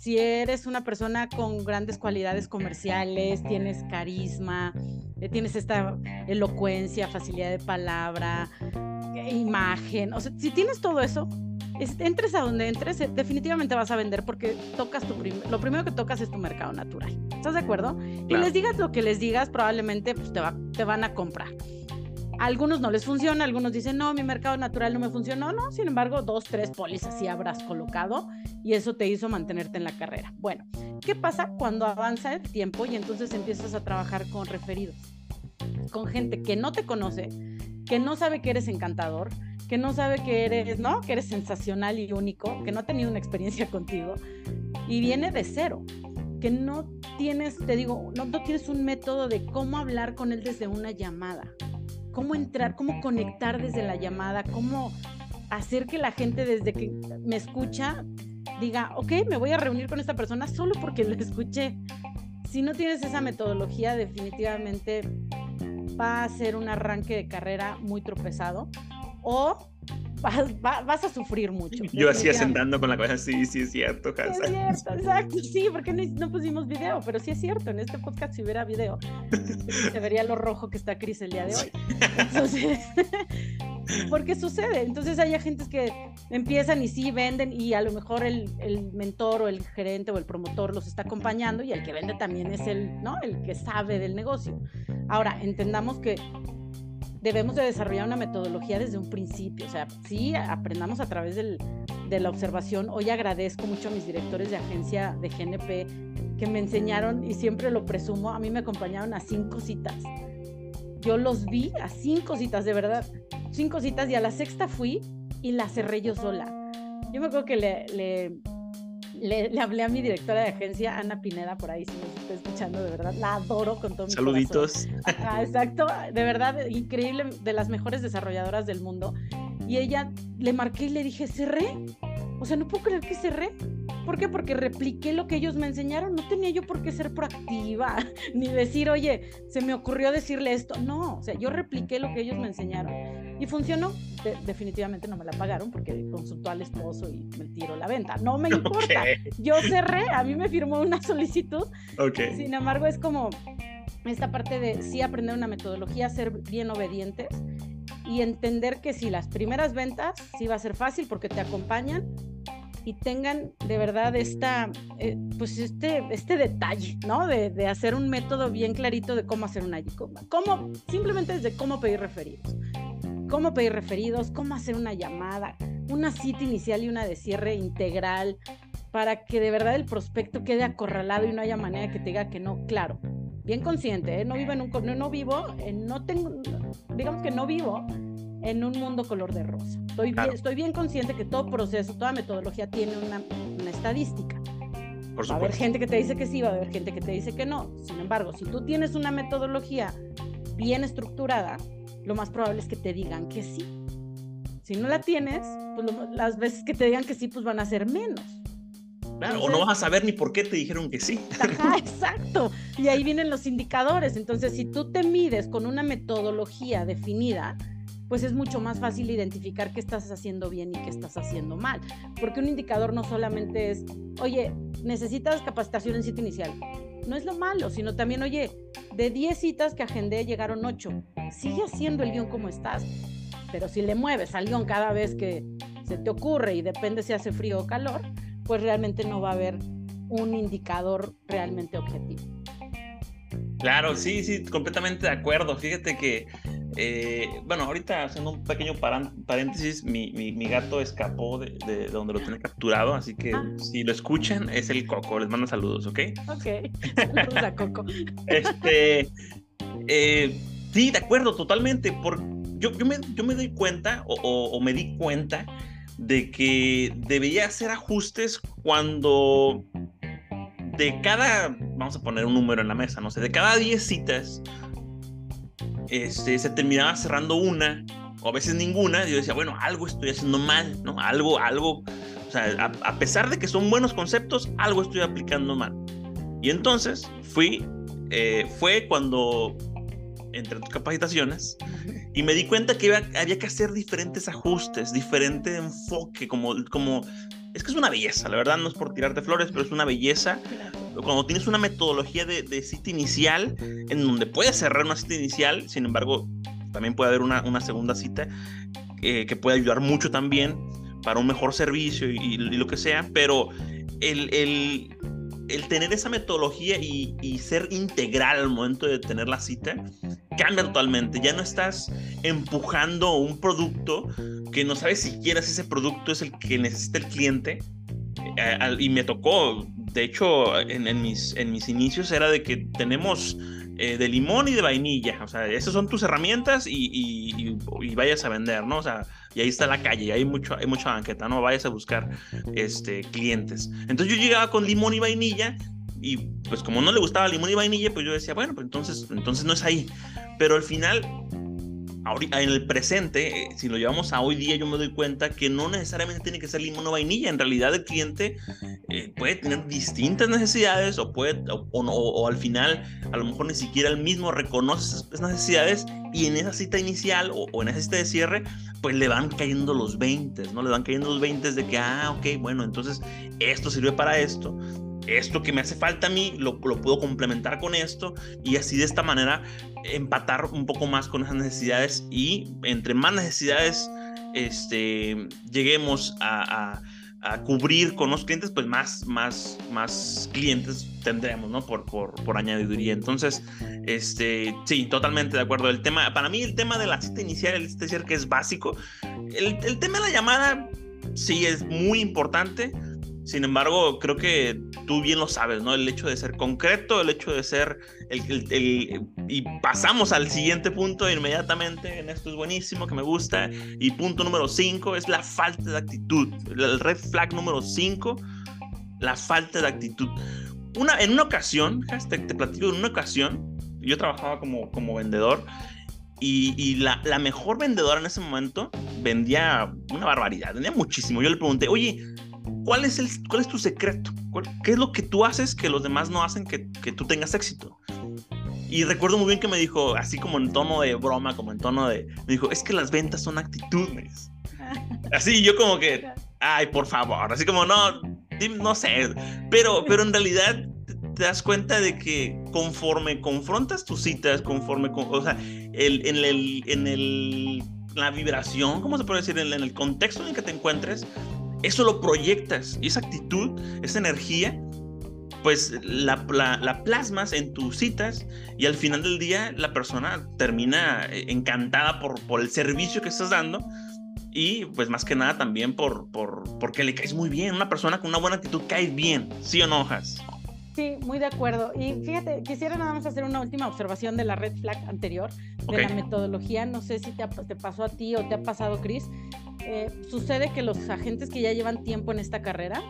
si eres una persona con grandes cualidades comerciales, tienes carisma, eh, tienes esta elocuencia, facilidad de palabra, imagen, o sea, si tienes todo eso, entres a donde entres, eh, definitivamente vas a vender porque tocas tu lo primero que tocas es tu mercado natural. ¿Estás de acuerdo? Y les digas lo que les digas, probablemente pues, te, va, te van a comprar algunos no les funciona, algunos dicen, no, mi mercado natural no me funcionó, no, sin embargo, dos, tres pólizas sí habrás colocado y eso te hizo mantenerte en la carrera. Bueno, ¿qué pasa cuando avanza el tiempo y entonces empiezas a trabajar con referidos? Con gente que no te conoce, que no sabe que eres encantador, que no sabe que eres, ¿no? Que eres sensacional y único, que no ha tenido una experiencia contigo y viene de cero que no tienes, te digo, no, no, tienes un método de cómo hablar con él desde una llamada cómo entrar, cómo conectar desde la llamada, cómo hacer que la gente desde que me escucha diga, ok, me voy a reunir con esta persona solo porque lo escuché. Si no tienes esa metodología, definitivamente va a ser un arranque de carrera muy tropezado o vas, a sufrir mucho. Yo así asentando con la cabeza, sí, sí es cierto, Es cierto, exacto, sí, porque no, pusimos video, pero sí es cierto, en este podcast si hubiera video, se vería lo rojo que está Cris el día de hoy. Entonces, porque sucede, entonces hay agentes que empiezan y sí venden y a lo mejor el, el, mentor o el gerente o el promotor los está acompañando y el que vende también es el, ¿no? El que sabe del negocio. Ahora, entendamos que debemos de desarrollar una metodología desde un principio. O sea, sí, aprendamos a través del, de la observación. Hoy agradezco mucho a mis directores de agencia de GNP que me enseñaron, y siempre lo presumo, a mí me acompañaron a cinco citas. Yo los vi a cinco citas, de verdad, cinco citas, y a la sexta fui y la cerré yo sola. Yo me acuerdo que le, le le, hablé a mi directora de agencia, Ana Pineda, por ahí, si me está escuchando, de verdad, la adoro con todo mi Saluditos. exacto, de verdad, increíble, de las mejores desarrolladoras del mundo. Y ella le marqué y le dije, cerré. O sea, no puedo creer que cerré. ¿Por qué? Porque repliqué lo que ellos me enseñaron. No tenía yo por qué ser proactiva, ni decir, oye, se me ocurrió decirle esto. No, o sea, yo repliqué lo que ellos me enseñaron. Y funcionó. definitivamente no me la pagaron porque consultó al esposo y me tiró la venta. No me importa. Yo cerré, a mí me firmó una solicitud. Okay. Sin embargo, es como esta parte de sí aprender una metodología, ser bien obedientes y entender que si las primeras ventas sí va a ser fácil porque te acompañan, y tengan de verdad esta, eh, pues este, este detalle, ¿no? De, de, hacer un método bien clarito de cómo hacer una cómo, simplemente desde cómo pedir referidos, cómo pedir referidos, cómo hacer una llamada, una cita inicial y una de cierre integral, para que de verdad el prospecto quede acorralado y no haya manera que te diga que no, claro, bien consciente, ¿eh? no vivo en un, no, no vivo, no tengo, digamos que no vivo en un mundo color de rosa. Estoy, bien, estoy bien consciente que todo proceso, toda metodología tiene una, una estadística. Por va a haber gente que te dice que sí, va a haber gente que te dice que no. Sin embargo, si tú tienes una metodología bien estructurada, lo más probable es que te digan que sí. Si no la tienes, pues las veces que te digan que sí, pues van a ser menos. Claro, o no vas a saber ni por qué te dijeron que sí. Ajá, exacto. Y ahí vienen los indicadores. Entonces, si tú te mides con una metodología definida, pues es mucho más fácil identificar qué estás haciendo bien y qué estás haciendo mal. Porque un indicador no solamente es, oye, necesitas capacitación en cita inicial. No es lo malo, sino también, oye, de 10 citas que agendé llegaron 8. Sigue haciendo el guion como estás. Pero si le mueves al guion cada vez que se te ocurre y depende si hace frío o calor, pues realmente no va a haber un indicador realmente objetivo. Claro, sí, sí, completamente de acuerdo. Fíjate que eh, bueno, ahorita haciendo un pequeño paréntesis, mi, mi, gato escapó de, de, donde lo tiene capturado, así que ah. si lo escuchan, es el Coco. Les mando saludos, ¿ok? Ok, saludos a Coco. este, eh, sí, de acuerdo, totalmente. Por, yo, yo, me, yo me doy cuenta, o, o, me di cuenta, de que debería hacer ajustes cuando de cada, vamos a poner un número en la mesa, no sé, de cada 10 citas, este, se terminaba cerrando una, o a veces ninguna, y yo decía, bueno, algo estoy haciendo mal, ¿no? Algo, algo, o sea, a, pesar de que son buenos conceptos, algo estoy aplicando mal. Y entonces fui, eh, fue cuando entre tus capacitaciones y me di cuenta que había que hacer diferentes ajustes, diferente enfoque, como, como, es que es una belleza, la verdad no es por tirarte flores, pero es una belleza cuando tienes una metodología de, cita inicial, en donde puedes cerrar una cita inicial, sin embargo, también puede haber una, segunda cita eh, que puede ayudar mucho también para un mejor servicio y, lo que sea, pero el, tener esa metodología y, y, ser integral al momento de tener la cita cambia totalmente. Ya no estás empujando un producto que no sabes siquiera si ese producto es el que necesita el cliente. Eh, y me tocó de hecho, en, mis, en mis inicios era de que tenemos eh, de limón y de vainilla. O sea, esas son tus herramientas y, vayas a vender, ¿no? O sea, y ahí está la calle, y hay, mucho, hay mucha banqueta, ¿no? Vayas a buscar este, clientes. Entonces yo llegaba con limón y vainilla y pues como no le gustaba limón y vainilla, pues yo decía, bueno, pues entonces, entonces no es ahí. Pero al final en el presente, eh, si lo llevamos a hoy día, yo me doy cuenta que no necesariamente tiene que ser limón o vainilla. En realidad, el cliente eh, puede tener distintas necesidades o, puede, o, al final, a lo mejor ni siquiera él mismo reconoce esas necesidades y en esa cita inicial o, en esa cita de cierre, pues le van cayendo los 20, ¿no? Le van cayendo los 20 de que, ah, ok, bueno, entonces esto sirve para esto esto que me hace falta a mí lo, puedo complementar con esto y así de esta manera empatar un poco más con esas necesidades y entre más necesidades este, lleguemos a, cubrir con los clientes, pues más, más, más clientes tendremos, ¿no? Por, por, por, añadiduría. Entonces, este, sí, totalmente de acuerdo. El tema, para mí el tema de la cita inicial, el que es básico. El, el tema de la llamada, sí, es muy importante sin embargo, creo que tú bien lo sabes, ¿no? El hecho de ser concreto, el hecho de ser el, y pasamos al siguiente punto inmediatamente, en esto es buenísimo, que me gusta, y punto número 5 es la falta de actitud, el red flag número 5, la falta de actitud. Una, en una ocasión, te platico, en una ocasión, yo trabajaba como, como vendedor y, y la, la, mejor vendedora en ese momento vendía una barbaridad, vendía muchísimo. Yo le pregunté, oye, ¿cuál es, el, cuál es tu secreto? ¿Qué es lo que tú haces que los demás no hacen que, que tú tengas éxito? Y recuerdo muy bien que me dijo, así como en tono de broma, como en tono de... Me dijo, es que las ventas son actitudes. Así, yo como que, ay, por favor, así como, no, no sé. Pero, pero en realidad te das cuenta de que conforme confrontas tus citas, conforme, con, o sea, el, en, el, en el, la vibración, ¿cómo se puede decir? En, en el contexto en el que te encuentres, eso lo proyectas y esa actitud, esa energía, pues la, la, plasmas en tus citas y al final del día la persona termina eh, encantada por, por el servicio que estás dando y pues más que nada también por, por, porque le caes muy bien. Una persona con una buena actitud cae bien, ¿sí o no, Has? Sí, muy de acuerdo. Y fíjate, quisiera nada más hacer una última observación de la red flag anterior, de la metodología. No sé si te, te, pasó a ti o te ha pasado, Chris. Eh, sucede que los agentes que ya llevan tiempo en esta carrera,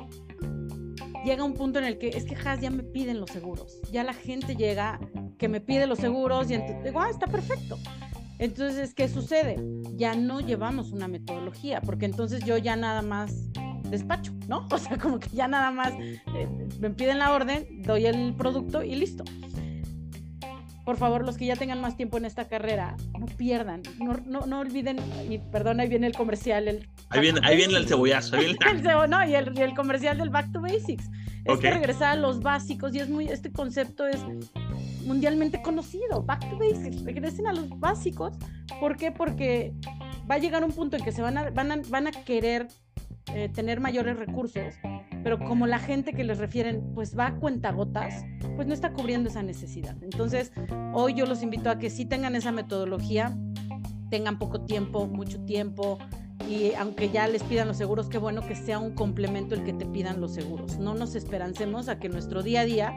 llega un punto en el que es que Has ya me piden los seguros. Ya la gente llega que me pide los seguros y digo, ah, está perfecto. Entonces, ¿qué sucede? Ya no llevamos una metodología, porque entonces yo ya nada más despacho, ¿no? O sea, como que ya nada más eh, me piden la orden, doy el producto y listo. Por favor, los que ya tengan más tiempo en esta carrera, no pierdan, no, no, no olviden, y perdón, ahí viene el comercial. El ahí, viene, ahí viene el cebollazo. Ahí viene... el no, y el, y el, comercial del Back to Basics. Es que regresar a los básicos y es muy, este concepto es mundialmente conocido. Back to basics, regresen a los básicos. ¿Por qué? Porque va a llegar un punto en que se van a, van a, van a querer eh, tener mayores recursos, pero como la gente que les refieren pues va a cuentagotas, pues no está cubriendo esa necesidad. Entonces, hoy yo los invito a que sí tengan esa metodología, tengan poco tiempo, mucho tiempo, y aunque ya les pidan los seguros, qué bueno que sea un complemento el que te pidan los seguros. No nos esperancemos a que nuestro día a día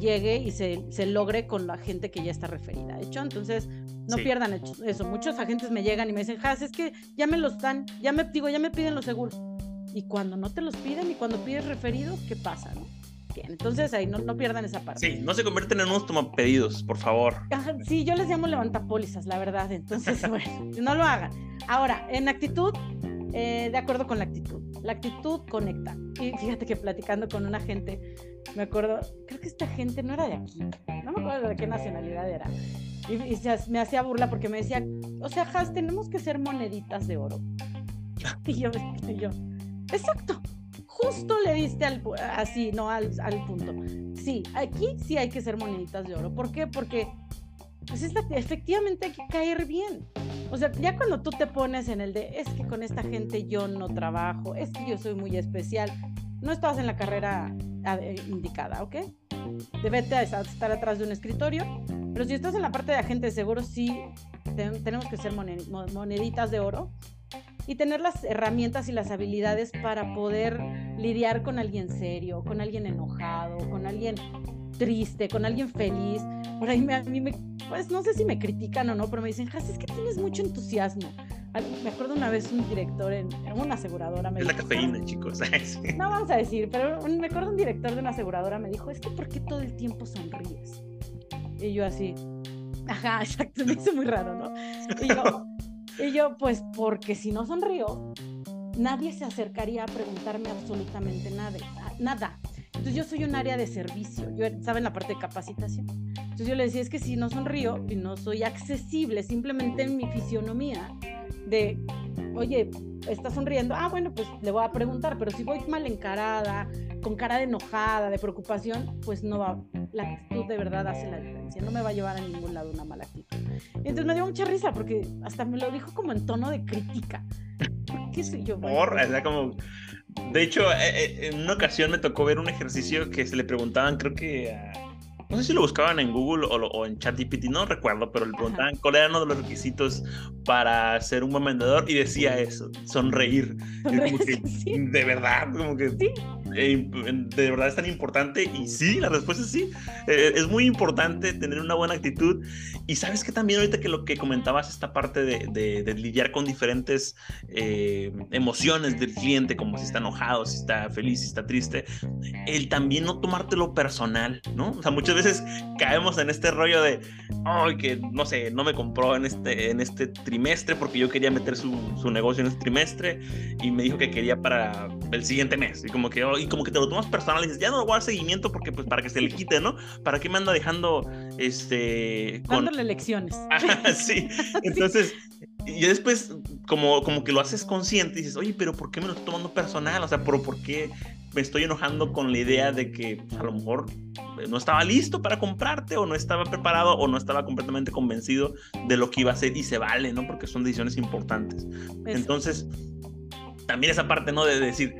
llegue y se, se, logre con la gente que ya está referida. ¿Hecho? Entonces, no pierdan eso. Muchos agentes me llegan y me dicen, Has, es que ya me los dan, ya me digo, ya me piden los seguros. Y cuando no te los piden y cuando pides referidos, ¿qué pasa? No? Bien, entonces ahí no, no, pierdan esa parte. Sí, no se convierten en unos pedidos, por favor. sí, yo les llamo levantapólizas, la verdad. Entonces, bueno, no lo hagan. Ahora, en actitud, eh, de acuerdo con la actitud. La actitud conecta. Y fíjate que platicando con una gente, me acuerdo, creo que esta gente no era de aquí, no me acuerdo de qué nacionalidad era. Y, me hacía burla porque me decía, o sea, Has, tenemos que ser moneditas de oro. Y yo, y yo exacto, justo le diste al, así, no al, al punto. Sí, aquí sí hay que ser moneditas de oro. ¿Por qué? Porque pues efectivamente hay que caer bien. O sea, ya cuando tú te pones en el de, es que con esta gente yo no trabajo, es que yo soy muy especial, no estás en la carrera eh, indicada, ¿ok? Debete estar atrás de un escritorio, pero si estás en la parte de agente de seguros, sí tenemos que ser moneditas de oro y tener las herramientas y las habilidades para poder lidiar con alguien serio, con alguien enojado, con alguien triste, con alguien feliz. Por ahí me, a mí me, pues no sé si me critican o no, pero me dicen, Jas, es que tienes mucho entusiasmo. Me acuerdo una vez un director en, una aseguradora me es la cafeína, chicos. no vamos a decir, pero me acuerdo un director de una aseguradora me dijo, es que ¿por qué todo el tiempo sonríes? Y yo así, ajá, exacto, me hizo muy raro, ¿no? Y yo, y yo, pues porque si no sonrío, nadie se acercaría a preguntarme absolutamente nada. nada. Entonces yo soy un área de servicio, yo, ¿saben la parte de capacitación? Entonces yo le decía, es que si no sonrío y no soy accesible, simplemente en mi fisionomía, de, oye, está sonriendo, ah, bueno, pues le voy a preguntar, pero si voy mal encarada, con cara de enojada, de preocupación, pues no va, la actitud de verdad hace la diferencia, no me va a llevar a ningún lado una mala actitud. Y entonces me dio mucha risa porque hasta me lo dijo como en tono de crítica. ¿Qué soy yo? Porra, como... De hecho, eh, eh, en una ocasión me tocó ver un ejercicio que se le preguntaban, creo que a no sé si lo buscaban en Google o, en ChatGPT, no recuerdo, pero le preguntaban cuál era uno de los requisitos para ser un buen vendedor y decía eso, sonreír. De verdad, como que eh, de verdad es tan importante y sí, la respuesta es sí. Eh, es muy importante tener una buena actitud y sabes que también ahorita que lo que comentabas, esta parte de, lidiar con diferentes eh, emociones del cliente, como si está enojado, si está feliz, si está triste, el también no tomártelo personal, ¿no? O sea, muchas veces caemos en este rollo de, ay, que no sé, no me compró en este, en este trimestre porque yo quería meter su, su negocio en este trimestre y me dijo que quería para el siguiente mes. Y como que, y como que te lo tomas personal y dices, ya no voy a dar seguimiento porque, pues, para que se le quite, ¿no? ¿Para qué me anda dejando, este... Con... Dándole lecciones. sí. Entonces, y después, como, como que lo haces consciente y dices, oye, pero ¿por qué me lo estoy tomando personal? O sea, ¿por, ¿por qué me estoy enojando con la idea de que pues, a lo mejor no estaba listo para comprarte o no estaba preparado o no estaba completamente convencido de lo que iba a hacer y se vale, ¿no? Porque son decisiones importantes. Entonces, también esa parte, ¿no? De decir,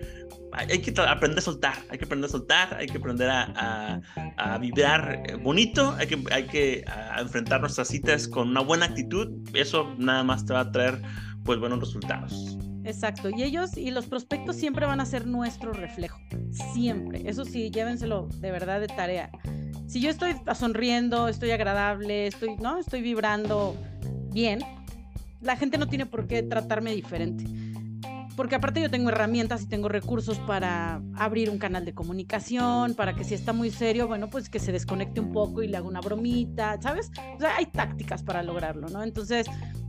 hay que aprender a soltar, hay que aprender a soltar, hay que aprender a, a, vibrar bonito, hay que, hay que enfrentar nuestras citas con una buena actitud, eso nada más te va a traer pues buenos resultados. Exacto, y ellos y los prospectos siempre van a ser nuestro reflejo, siempre, eso sí, llévenselo de verdad de tarea. Si yo estoy sonriendo, estoy agradable, estoy, ¿no? Estoy vibrando bien, la gente no tiene por qué tratarme diferente porque aparte yo tengo herramientas y tengo recursos para abrir un canal de comunicación, para que si está muy serio, bueno, pues que se desconecte un poco y le haga una bromita, ¿sabes? O sea, hay tácticas para lograrlo, ¿no? Entonces,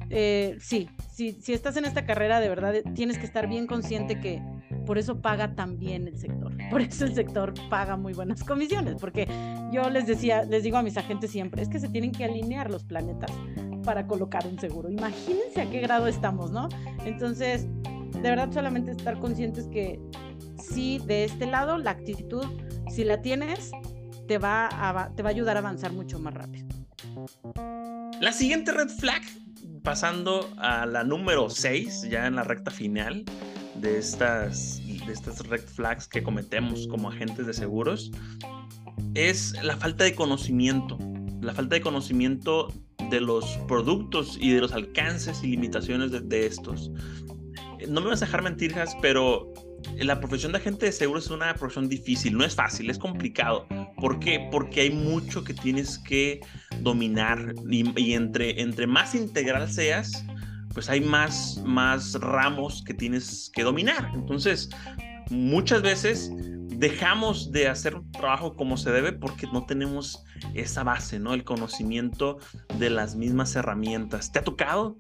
eh, sí, si, estás en esta carrera, de verdad tienes que estar bien consciente que por eso paga tan bien el sector. Por eso el sector paga muy buenas comisiones, porque yo les decía, les digo a mis agentes siempre, es que se tienen que alinear los planetas para colocar un seguro. Imagínense a qué grado estamos, ¿no? Entonces, de verdad solamente estar conscientes que sí, de este lado, la actitud, si la tienes, te va te va a ayudar a avanzar mucho más rápido. La siguiente red flag, pasando a la número 6, ya en la recta final de estas, de estas red flags que cometemos como agentes de seguros, es la falta de conocimiento. La falta de conocimiento de los productos y de los alcances y limitaciones de estos no me vas a dejar mentiras, pero la profesión de agente de seguros es una profesión difícil, no es fácil, es complicado. ¿Por qué? Porque hay mucho que tienes que dominar y, entre, entre más integral seas, pues hay más, más ramos que tienes que dominar. Entonces, muchas veces dejamos de hacer un trabajo como se debe porque no tenemos esa base, ¿no? El conocimiento de las mismas herramientas. ¿Te ha tocado?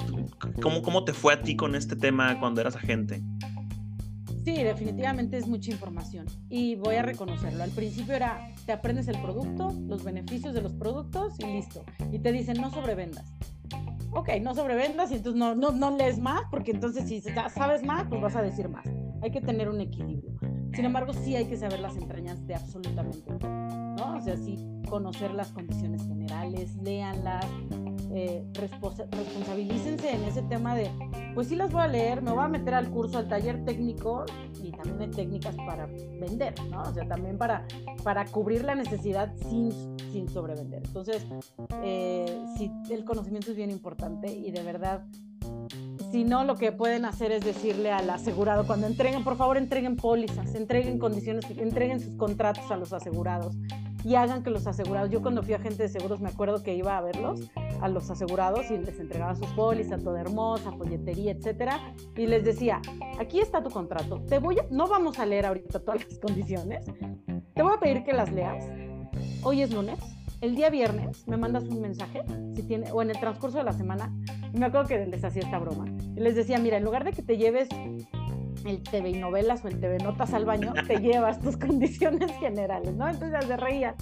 ¿Cómo, cómo te fue a ti con este tema cuando eras agente? Sí, definitivamente es mucha información y voy a reconocerlo. Al principio era, te aprendes el producto, los beneficios de los productos y listo. Y te dicen, no sobrevendas. Ok, no sobrevendas y entonces no, no, no lees más porque entonces si sabes más, pues vas a decir más. Hay que tener un equilibrio. Sin embargo, sí hay que saber las entrañas de absolutamente todo, ¿no? O sea, sí conocer las condiciones generales, léanlas, eh, responsabilícense en ese tema de, pues sí las voy a leer, me voy a meter al curso, al taller técnico y también hay técnicas para vender, ¿no? O sea, también para, para cubrir la necesidad sin, sin sobrevender. Entonces, eh, sí, el conocimiento es bien importante y de verdad si no, lo que pueden hacer es decirle al asegurado, cuando entreguen, por favor, entreguen pólizas, entreguen condiciones, entreguen sus contratos a los asegurados y hagan que los asegurados, yo cuando fui agente de seguros me acuerdo que iba a verlos, a los asegurados y les entregaba sus pólizas, toda hermosa, folletería, etcétera, y les decía, aquí está tu contrato, te voy a, no vamos a leer ahorita todas las condiciones, te voy a pedir que las leas, hoy es lunes, el día viernes me mandas un mensaje, si tiene, o en el transcurso de la semana, y me acuerdo que les hacía esta broma. Y les decía, mira, en lugar de que te lleves el TV y novelas o el TV Notas al baño, te llevas tus condiciones generales, ¿no? Entonces se reían.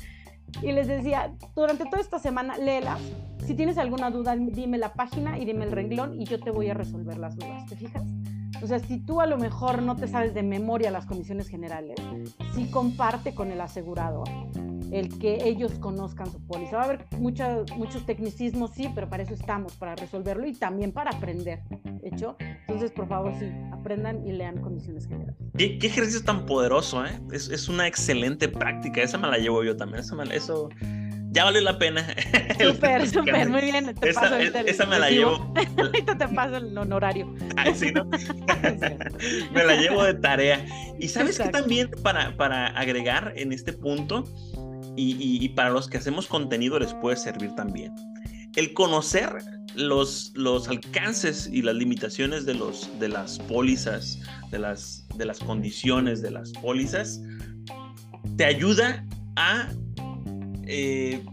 Y les decía, durante toda esta semana, léelas. Si tienes alguna duda, dime la página y dime el renglón y yo te voy a resolver las dudas. ¿Te fijas? O sea, si tú a lo mejor no te sabes de memoria las condiciones generales, sí comparte con el asegurado el que ellos conozcan su póliza. Va a haber muchos muchos tecnicismos, sí, pero para eso estamos, para resolverlo y también para aprender, ¿hecho? Entonces, por favor, sí, aprendan y lean condiciones generales. ¿Qué, qué ejercicio tan poderoso, eh? Es, es, una excelente práctica, esa me la llevo yo también, esa eso ya vale la pena. Súper, súper, muy bien. Te esa, paso esa me la llevo. Ahorita te paso el honorario. Ay, sí, ¿no? me la llevo de tarea. Y sabes que también para, para agregar en este punto, y, para los que hacemos contenido les puede servir también. El conocer los, los alcances y las limitaciones de, los, de las pólizas, de las, de las condiciones de las pólizas, te ayuda a, eh,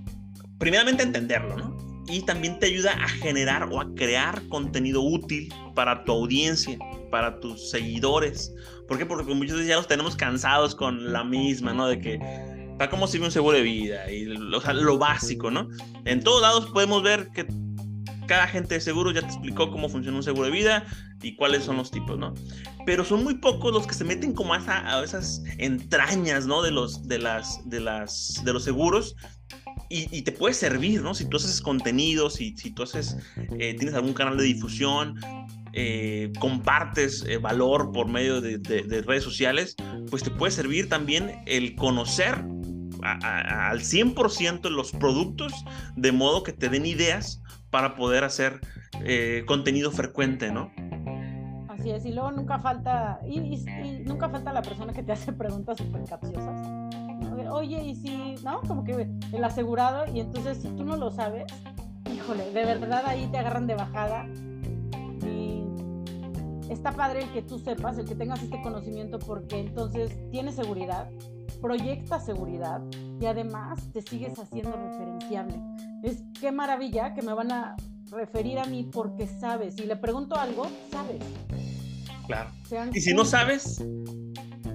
primeramente, entenderlo, ¿no? Y también te ayuda a generar o a crear contenido útil para tu audiencia, para tus seguidores. ¿Por qué? Porque muchos de ya los tenemos cansados con la misma, ¿no? De que para cómo sirve un seguro de vida y o sea, lo básico, ¿no? En todos lados podemos ver que cada agente de seguro ya te explicó cómo funciona un seguro de vida y cuáles son los tipos, ¿no? Pero son muy pocos los que se meten como a, a esas entrañas, ¿no? De los, de las, de las, de los seguros y, te puede servir, ¿no? Si tú haces contenido, si, si tú haces, eh, tienes algún canal de difusión, eh, compartes eh, valor por medio de, redes sociales, pues te puede servir también el conocer al 100% los productos de modo que te den ideas para poder hacer eh, contenido frecuente, ¿no? Así es, y luego nunca falta, y, nunca falta la persona que te hace preguntas súper capciosas. Oye, y si, ¿no? Como que el asegurado, y entonces si tú no lo sabes, híjole, de verdad ahí te agarran de bajada. Y está padre el que tú sepas, el que tengas este conocimiento, porque entonces tienes seguridad, proyecta seguridad y además te sigues haciendo referenciable. Es qué maravilla que me van a referir a mí porque sabes. Si le pregunto algo, sabes. Claro. y si no sabes,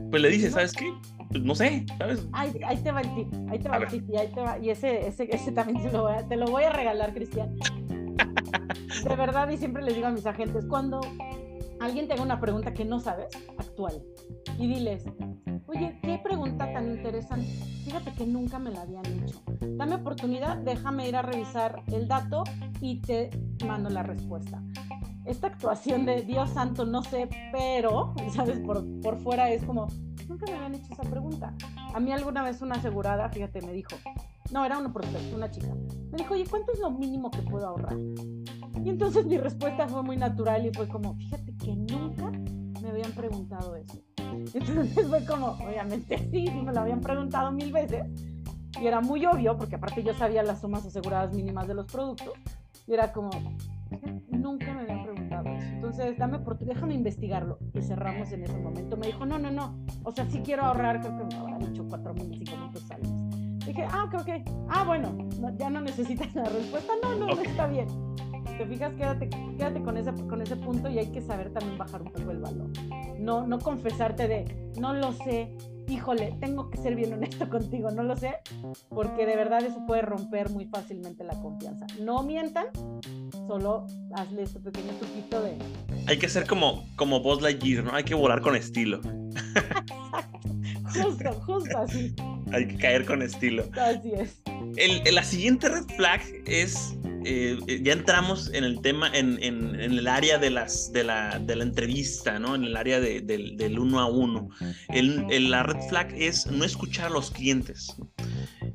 pues le dices, ¿sabes qué? Pues no sé, ¿sabes? Ahí, te va el tip, ahí te va el tip, y, ahí te va, y ese, ese, ese también te lo, voy a, te lo voy a regalar, Cristian. De verdad, y siempre les digo a mis agentes, cuando alguien tenga una pregunta que no sabes, actual, y diles, oye, qué pregunta tan interesante, fíjate que nunca me la habían hecho. Dame oportunidad, déjame ir a revisar el dato y te mando la respuesta esta actuación de Dios santo, no sé, pero, ¿sabes? Por, por fuera es como, nunca me habían hecho esa pregunta. A mí alguna vez una asegurada, fíjate, me dijo, no, era una prospecto, una chica, me dijo, oye, ¿cuánto es lo mínimo que puedo ahorrar? Y entonces mi respuesta fue muy natural y fue como, fíjate que nunca me habían preguntado eso. Entonces fue como, obviamente sí, me lo habían preguntado mil veces y era muy obvio porque aparte yo sabía las sumas aseguradas mínimas de los productos y era como, nunca me habían preguntado eso. Entonces, dame por déjame investigarlo. Y cerramos en ese momento. Me dijo, no, no, no. O sea, sí quiero ahorrar, creo que me habrá dicho 4 mil, 5 mil pesos. Dije, ah, ok, ok. Ah, bueno, ya no necesitas la respuesta. No, no, no está bien. Te fijas, quédate, quédate con, ese, con ese punto y hay que saber también bajar un poco el valor. No, no confesarte de, no lo sé, híjole, tengo que ser bien honesto contigo, no lo sé, porque de verdad eso puede romper muy fácilmente la confianza. No mientan, solo hazle este pequeño truquito de... Hay que ser como, como Buzz Lightyear, ¿no? Hay que volar con estilo. justo, justo así. Hay que caer con estilo. Así es. El, la siguiente red flag es eh, ya entramos en el tema, en, en, el área de, las, de, la, de la entrevista, ¿no? En el área de, del uno a uno. El, la red flag es no escuchar a los clientes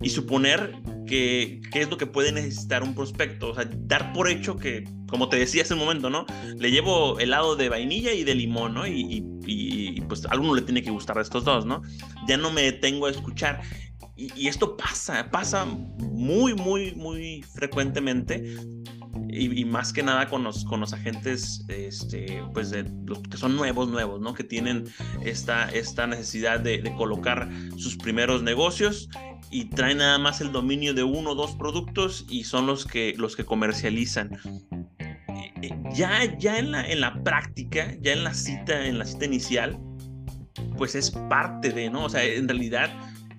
y suponer que, qué es lo que puede necesitar un prospecto. O sea, dar por hecho que, como te decía hace un momento, ¿no? Le llevo helado de vainilla y de limón, ¿no? Y, y, y pues a alguno le tiene que gustar de estos dos, ¿no? Ya no me detengo a escuchar y, esto pasa, pasa muy, muy, muy frecuentemente. Y, más que nada con los, con los agentes, este, pues que son nuevos, nuevos, ¿no? Que tienen esta, esta necesidad de, colocar sus primeros negocios y traen nada más el dominio de uno o dos productos y son los que, los que comercializan. Ya, ya en, la, en la práctica, ya en la cita, en la cita inicial, pues es parte de, ¿no? O sea, en realidad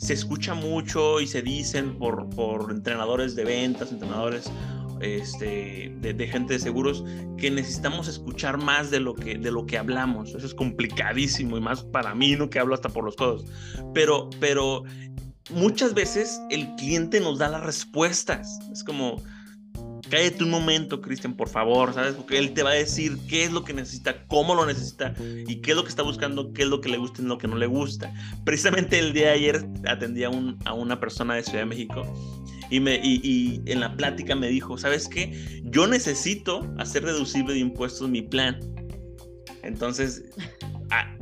se escucha mucho y se dicen por, por entrenadores de ventas, entrenadores este, de, gente de seguros, que necesitamos escuchar más de lo, que, de lo que hablamos. Eso es complicadísimo y más para mí, ¿no? Que hablo hasta por los codos. Pero, pero muchas veces el cliente nos da las respuestas. Es como, cállate un momento, Cristian, por favor, ¿sabes? Porque él te va a decir qué es lo que necesita, cómo lo necesita y qué es lo que está buscando, qué es lo que le gusta y lo que no le gusta. Precisamente el día de ayer atendí a, un, a una persona de Ciudad de México y, me, y, en la plática me dijo, ¿sabes qué? Yo necesito hacer reducible de impuestos mi plan. Entonces, ah,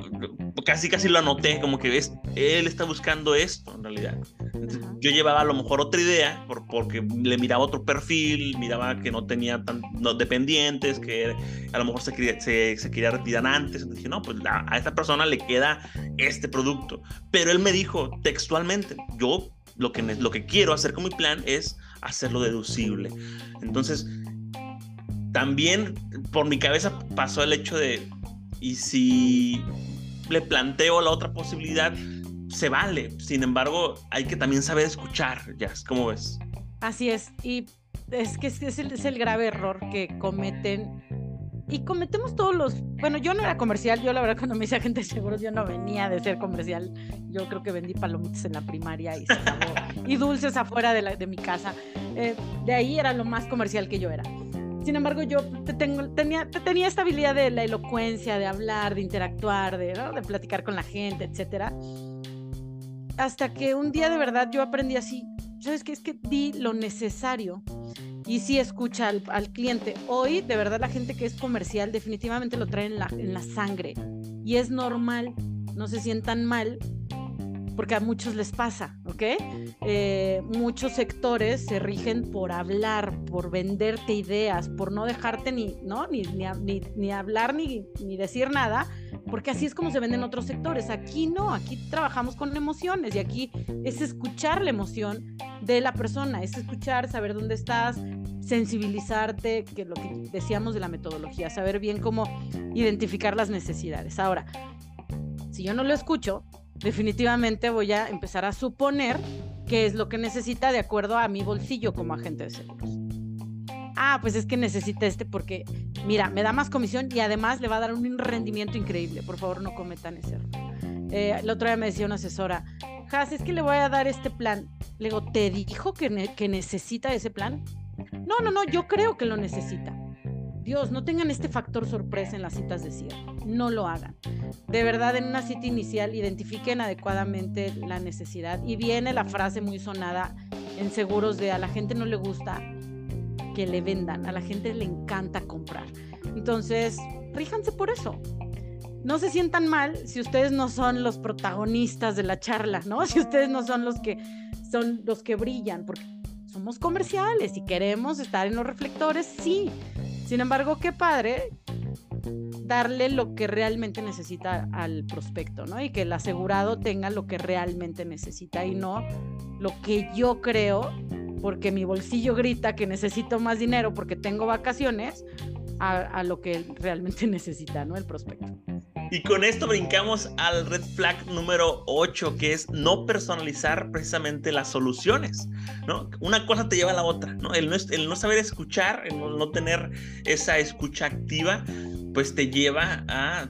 casi casi lo anoté, como que es, él está buscando esto en realidad. yo llevaba a lo mejor otra idea, por, porque le miraba otro perfil, miraba que no tenía tan dependientes, que a lo mejor se quería, se, quería retirar antes. Entonces dije, no, pues a, esta persona le queda este producto. Pero él me dijo textualmente, yo lo que, lo que quiero hacer con mi plan es hacerlo deducible. Entonces, también por mi cabeza pasó el hecho de, y si le planteo la otra posibilidad, se vale. Sin embargo, hay que también saber escuchar, ya, ¿cómo ves? Así es, y es que es el, es el grave error que cometen. Y cometemos todos los, bueno, yo no era comercial, yo la verdad cuando me hice agente de seguros yo no venía de ser comercial, yo creo que vendí palomitas en la primaria y se acabó, y dulces afuera de, la, de mi casa, eh, de ahí era lo más comercial que yo era. Sin embargo, yo tengo, tenía, tenía esta habilidad de la elocuencia, de hablar, de interactuar, de, platicar con la gente, etcétera. Hasta que un día de verdad yo aprendí así, ¿sabes qué? Es que di lo necesario y sí escucha al, cliente. Hoy, de verdad, la gente que es comercial definitivamente lo trae en la sangre y es normal, no se sientan mal porque a muchos les pasa, ¿ok? Eh, muchos sectores se rigen por hablar, por venderte ideas, por no dejarte ni, ¿no? ni, ni, hablar ni, ni decir nada, porque así es como se venden otros sectores. Aquí no, aquí trabajamos con emociones y aquí es escuchar la emoción de la persona, es escuchar, saber dónde estás, sensibilizarte, que lo que decíamos de la metodología, saber bien cómo identificar las necesidades. Ahora, si yo no lo escucho, definitivamente voy a empezar a suponer qué es lo que necesita de acuerdo a mi bolsillo como agente de seguros. Ah, pues es que necesita este porque, mira, me da más comisión y además le va a dar un rendimiento increíble. Por favor, no cometan ese error. Eh, el otro día me decía una asesora, Has, es que le voy a dar este plan. Le digo, ¿te dijo que necesita ese plan? No, no, no, yo creo que lo necesita. Dios, no tengan este factor sorpresa en las citas de cierre. No lo hagan. De verdad, en una cita inicial, identifiquen adecuadamente la necesidad. Y viene la frase muy sonada en seguros de a la gente no le gusta que le vendan, a la gente le encanta comprar. Entonces, ríjanse por eso. No se sientan mal si ustedes no son los protagonistas de la charla, ¿no? Si ustedes no son los que son los que brillan, porque somos comerciales y queremos estar en los reflectores, sí, sin embargo, qué padre darle lo que realmente necesita al prospecto, ¿no? Y que el asegurado tenga lo que realmente necesita y no lo que yo creo, porque mi bolsillo grita que necesito más dinero porque tengo vacaciones, a, lo que realmente necesita, ¿no? El prospecto. Y con esto brincamos al red flag número 8, que es no personalizar precisamente las soluciones, ¿no? Una cosa te lleva a la otra, ¿no? El no, no saber escuchar, el no, tener esa escucha activa, pues te lleva a,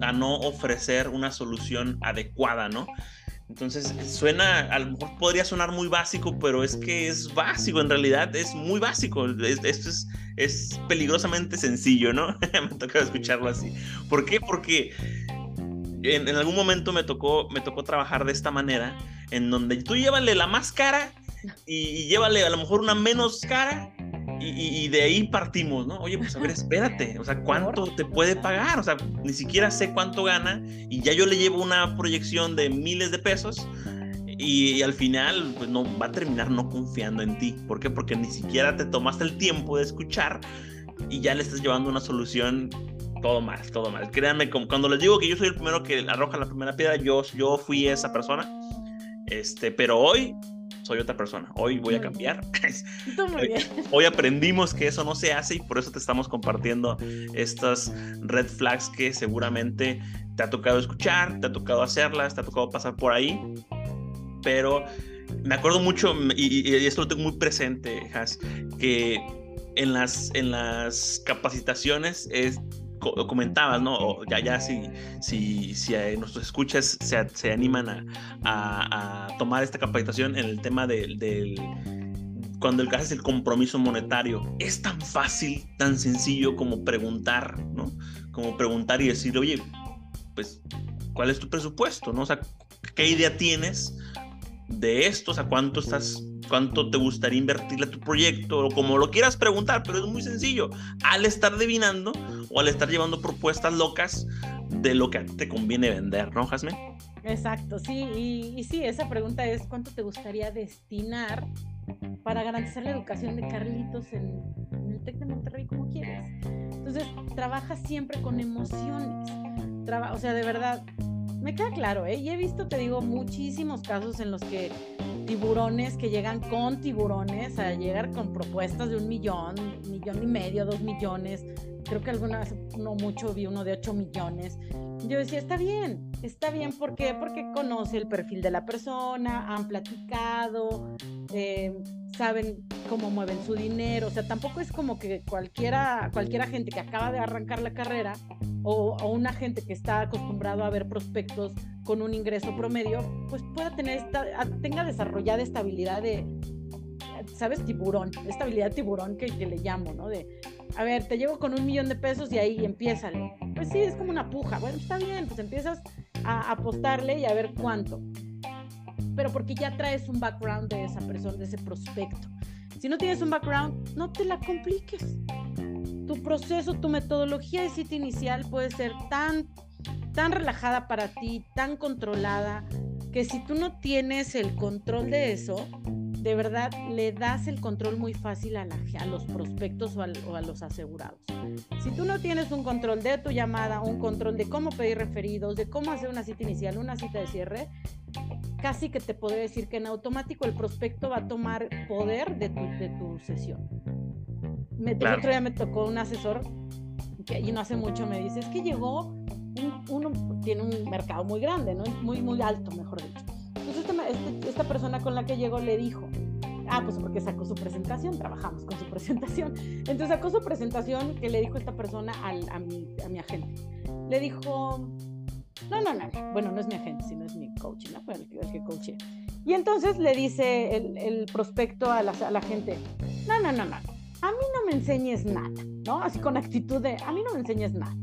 a no ofrecer una solución adecuada, ¿no? Entonces suena, a lo mejor podría sonar muy básico, pero es que es básico, en realidad es muy básico. Esto es, es peligrosamente sencillo, ¿no? me tocó escucharlo así. ¿Por qué? Porque en, algún momento me tocó, me tocó trabajar de esta manera, en donde tú llévale la más cara y, y llévale a lo mejor una menos cara y, de ahí partimos, ¿no? Oye, pues a ver, espérate, o sea, ¿cuánto te puede pagar? O sea, ni siquiera sé cuánto gana y ya yo le llevo una proyección de miles de pesos y, al final, pues no, va a terminar no confiando en ti. ¿Por qué? Porque ni siquiera te tomaste el tiempo de escuchar y ya le estás llevando una solución todo mal, todo mal. Créanme, cuando les digo que yo soy el primero que arroja la primera piedra, yo, yo fui esa persona. Este, pero hoy soy otra persona. Hoy voy a cambiar. Hoy aprendimos que eso no se hace y por eso te estamos compartiendo estas red flags que seguramente te ha tocado escuchar, te ha tocado hacerlas, te ha tocado pasar por ahí. Pero me acuerdo mucho, y, esto lo tengo muy presente, Has, que en las, en las capacitaciones es comentabas, ¿no? O ya, ya, si, si, si nuestros escuchas se, se animan a, a, tomar esta capacitación en el tema del, del cuando el caso es el compromiso monetario, es tan fácil, tan sencillo como preguntar, ¿no? Como preguntar y decir, oye, pues, ¿cuál es tu presupuesto? ¿No? O sea, ¿qué idea tienes de esto? O sea, ¿cuánto estás cuánto te gustaría invertirle a tu proyecto o como lo quieras preguntar, pero es muy sencillo. Al estar adivinando o al estar llevando propuestas locas de lo que te conviene vender, ¿no, Jasmine? Exacto, sí, y, sí, esa pregunta es cuánto te gustaría destinar para garantizar la educación de Carlitos en, el TEC de Monterrey como quieres. Entonces, trabaja siempre con emociones. o sea, de verdad, me queda claro, ¿eh? Y he visto, te digo, muchísimos casos en los que tiburones que llegan con tiburones a llegar con propuestas de un millón, millón y medio, dos millones. Creo que alguna vez, no mucho, vi uno de ocho millones. Yo decía, está bien, está bien, ¿por qué? Porque conoce el perfil de la persona, han platicado, eh, saben cómo mueven su dinero, o sea, tampoco es como que cualquiera, cualquiera gente que acaba de arrancar la carrera o, o una gente que está acostumbrado a ver prospectos con un ingreso promedio, pues pueda tener esta, tenga desarrollada esta habilidad de ¿sabes? Tiburón, esta habilidad tiburón que, que le llamo, ¿no? De, a ver, te llevo con un millón de pesos y ahí empieza. Pues sí, es como una puja. Bueno, está bien, pues empiezas a apostarle y a ver cuánto. Pero porque ya traes un background de esa persona, de ese prospecto. Si no tienes un background, no te la compliques. Tu proceso, tu metodología de sitio inicial puede ser tan, tan relajada para ti, tan controlada, que si tú no tienes el control de eso, de verdad le das el control muy fácil a, los prospectos o, a los asegurados. Si tú no tienes un control de tu llamada, un control de cómo pedir referidos, de cómo hacer una cita inicial, una cita de cierre, casi que te puedo decir que en automático el prospecto va a tomar poder de tu, de tu sesión. Me, El otro día me tocó un asesor que y no hace mucho me dice, es que llegó, uno tiene un mercado muy grande, ¿no? muy, muy alto, mejor dicho este, esta persona con la que llegó le dijo, ah, pues porque sacó su presentación, trabajamos con su presentación. Entonces sacó su presentación que le dijo esta persona al, a, mi, a mi agente. Le dijo, no, no, no, bueno, no es mi agente, sino es mi coach, ¿no? El, el que coaché. Y entonces le dice el, el prospecto a la, a la, gente, no, no, no, no, a mí no me enseñes nada, ¿no? Así con actitud de, a mí no me enseñes nada.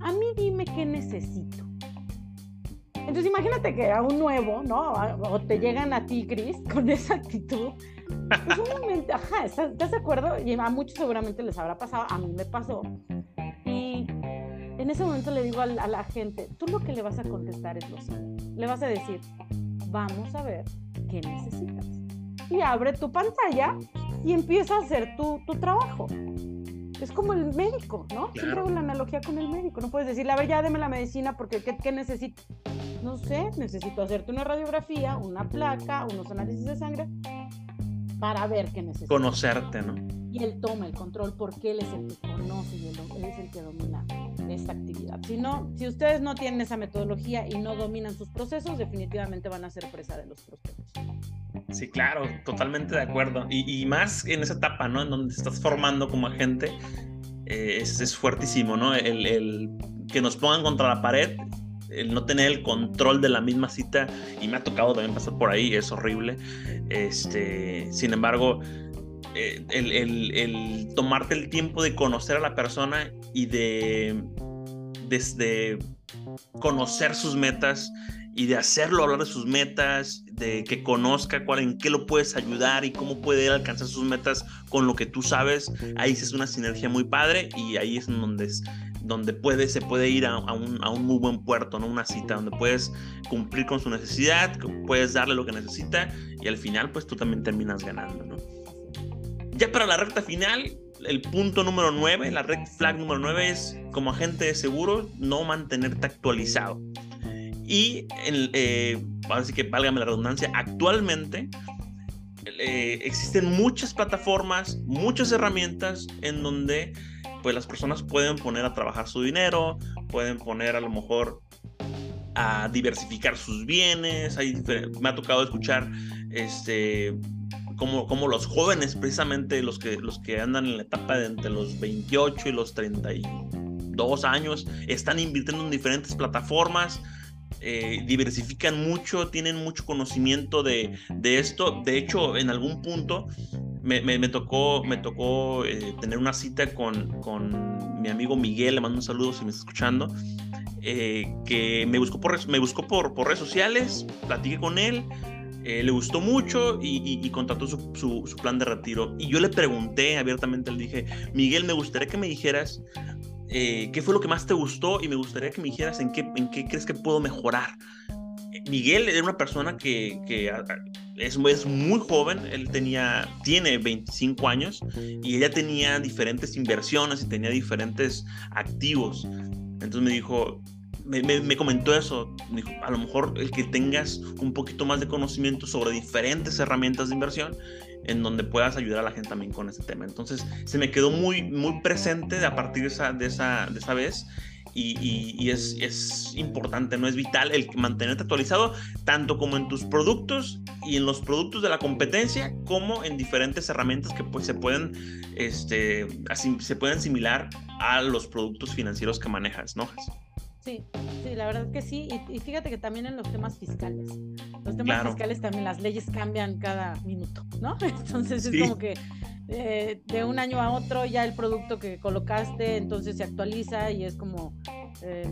A mí dime qué necesito. Entonces imagínate que a un nuevo, ¿no? O te llegan a ti, Cris, con esa actitud. Pues un ajá, ¿estás de acuerdo? Y a muchos seguramente les habrá pasado, a mí me pasó. Y en ese momento le digo a la, a la gente, tú lo que le vas a contestar es lo siguiente. Le vas a decir, vamos a ver qué necesitas. Y abre tu pantalla y empieza a hacer tu, tu trabajo. Es como el médico, ¿no? Siempre hago la analogía con el médico. No puedes decirle, a ver, ya deme la medicina porque ¿qué, qué necesito? No sé, necesito hacerte una radiografía, una placa, unos análisis de sangre para ver qué necesitas. Conocerte, ¿no? Y él toma el control porque él es el que conoce y él, es el que domina esta actividad. Si no, si ustedes no tienen esa metodología y no dominan sus procesos, definitivamente van a ser presa de los prospectos. Sí, claro, totalmente de acuerdo. Y, más en esa etapa, ¿no? En donde estás formando como agente, eh, es, es, fuertísimo, ¿no? El, el, que nos pongan contra la pared, el no tener el control de la misma cita, y me ha tocado también pasar por ahí, es horrible. Este, sin embargo, eh, el, el, el, tomarte el tiempo de conocer a la persona y de, desde conocer sus metas y de hacerlo hablar de sus metas, de que conozca cuál, en qué lo puedes ayudar y cómo puede alcanzar sus metas con lo que tú sabes, ahí es una sinergia muy padre y ahí es donde, es, donde puede, se puede ir a, un, a, un, muy buen puerto, ¿no? Una cita donde puedes cumplir con su necesidad, puedes darle lo que necesita y al final pues tú también terminas ganando, ¿no? Ya para la recta final, el punto número 9, la red flag número 9 es como agente de seguro no mantenerte actualizado. Y eh, así que válgame la redundancia, actualmente eh, existen muchas plataformas, muchas herramientas en donde pues las personas pueden poner a trabajar su dinero, pueden poner a lo mejor a diversificar sus bienes. me ha tocado escuchar este como, como los jóvenes, precisamente los que, los que andan en la etapa de entre los 28 y los 32 años, están invirtiendo en diferentes plataformas eh, diversifican mucho, tienen mucho conocimiento de, esto. De hecho, en algún punto me, tocó, me tocó eh, tener una cita con, con, mi amigo Miguel, le mando un saludo si me está escuchando, eh, que me buscó, por, me buscó por, por redes sociales, platiqué con él. le gustó mucho y, y, su, su, su, plan de retiro. Y yo le pregunté abiertamente, le dije, Miguel, me gustaría que me dijeras eh, qué fue lo que más te gustó y me gustaría que me dijeras en qué, en qué crees que puedo mejorar. Miguel era una persona que, que es, es, muy joven, él tenía, tiene 25 años y ella tenía diferentes inversiones y tenía diferentes activos. Entonces me dijo, me, me, me, comentó eso. Me dijo, a lo mejor el que tengas un poquito más de conocimiento sobre diferentes herramientas de inversión en donde puedas ayudar a la gente también con ese tema. Entonces, se me quedó muy, muy presente a partir de esa, de esa, de esa vez. Y, y, es, es, importante, no es vital el mantenerte actualizado, tanto como en tus productos y en los productos de la competencia, como en diferentes herramientas que pues, se, pueden, este, así, se pueden a los productos financieros que manejas, ¿no? Sí, sí, la verdad que sí. Y, fíjate que también en los temas fiscales. Los temas fiscales también, las leyes cambian cada minuto, ¿no? Entonces es como que eh, de un año a otro ya el producto que colocaste entonces se actualiza y es como eh,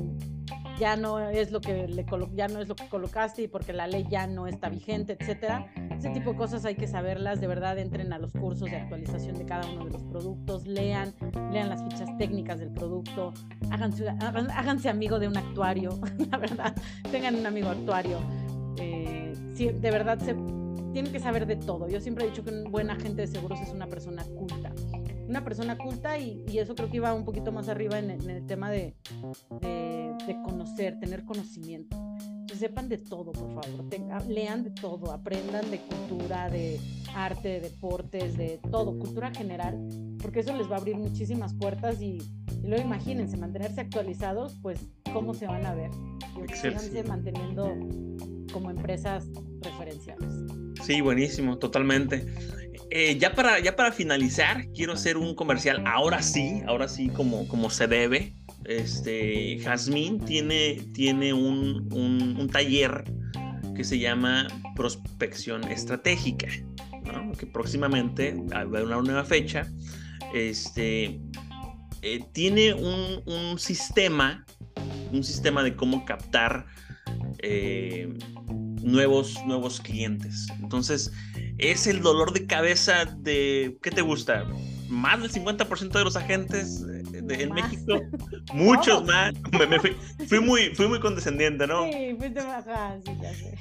ya no es lo que le ya no es lo que colocaste y porque la ley ya no está vigente, etcétera. Ese tipo de cosas hay que saberlas, de verdad entren a los cursos de actualización de cada uno de los productos, lean, lean las fichas técnicas del producto, háganse, háganse amigo de un actuario, la verdad, tengan un amigo actuario. Eh, de verdad se tienen que saber de todo. Yo siempre he dicho que un buen agente de seguros es una persona culta una persona culta y, eso creo que iba un poquito más arriba en, el tema de, de, conocer, tener conocimiento. Sepan de todo, por favor, lean de todo, aprendan de cultura, de arte, de deportes, de todo, cultura general, porque eso les va a abrir muchísimas puertas y, luego imagínense, mantenerse actualizados, pues cómo se van a ver. Y manteniendo como empresas referenciales. Sí, buenísimo, totalmente. Eh, ya, para, ya para finalizar, quiero hacer un comercial. Ahora sí, ahora sí, como, como se debe. Este, Jazmín tiene, tiene un, un, taller que se llama Prospección Estratégica, que próximamente, a una nueva fecha, este, eh, tiene un, un, sistema, un sistema de cómo captar eh, nuevos, nuevos clientes. Entonces, es el dolor de cabeza de, ¿qué te gusta? Más del 50% de los agentes de, en México, muchos más. Me, fui, muy, fui muy condescendiente, ¿no? Sí, fuiste sí, ya sé.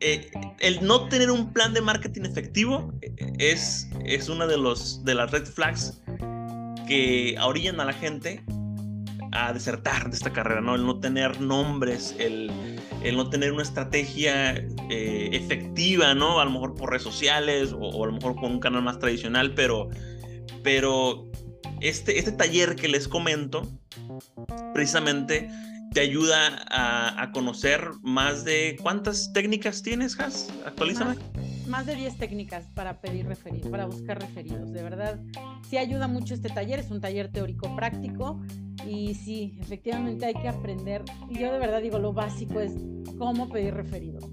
Eh, el no tener un plan de marketing efectivo eh, es, es una de, los, de las red flags que orillan a la gente a desertar de esta carrera, ¿no? El no tener nombres, el, el no tener una estrategia eh, efectiva, ¿no? A lo mejor por redes sociales o, a lo mejor con un canal más tradicional, pero, pero este, este taller que les comento, precisamente te ayuda a, conocer más de cuántas técnicas tienes, Has. Actualízame. Más, más de 10 técnicas para pedir referidos, para buscar referidos. De verdad, sí ayuda mucho este taller. Es un taller teórico práctico y sí, efectivamente hay que aprender. Y yo de verdad digo, lo básico es cómo pedir referidos.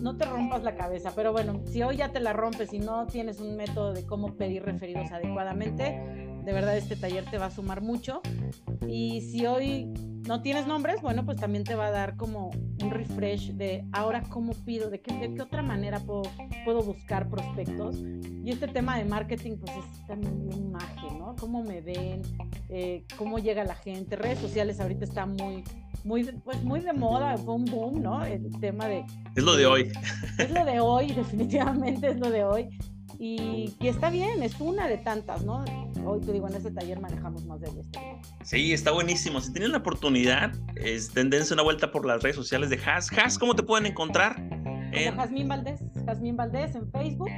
No te rompas la cabeza, pero bueno, si hoy ya te la rompes y no tienes un método de cómo pedir referidos adecuadamente, de verdad este taller te va a sumar mucho. Y si hoy no tienes nombres, bueno, pues también te va a dar como un refresh de ahora cómo pido, de qué, de qué otra manera puedo, puedo buscar prospectos. Y este tema de marketing, pues es también un magia, ¿no? Cómo me ven, eh, cómo llega la gente. Redes sociales ahorita está muy, muy, pues muy de moda, boom, boom, ¿no? El tema de... Es lo de hoy. Es lo de hoy, definitivamente es lo de hoy. Y, está bien, es una de tantas, ¿no? Hoy te digo, en este taller manejamos más de esto. Sí, está buenísimo. Si tienen la oportunidad, es, dense una vuelta por las redes sociales de Has. Has, ¿cómo te pueden encontrar? En... Jazmín Valdés, Jazmín Valdés en Facebook,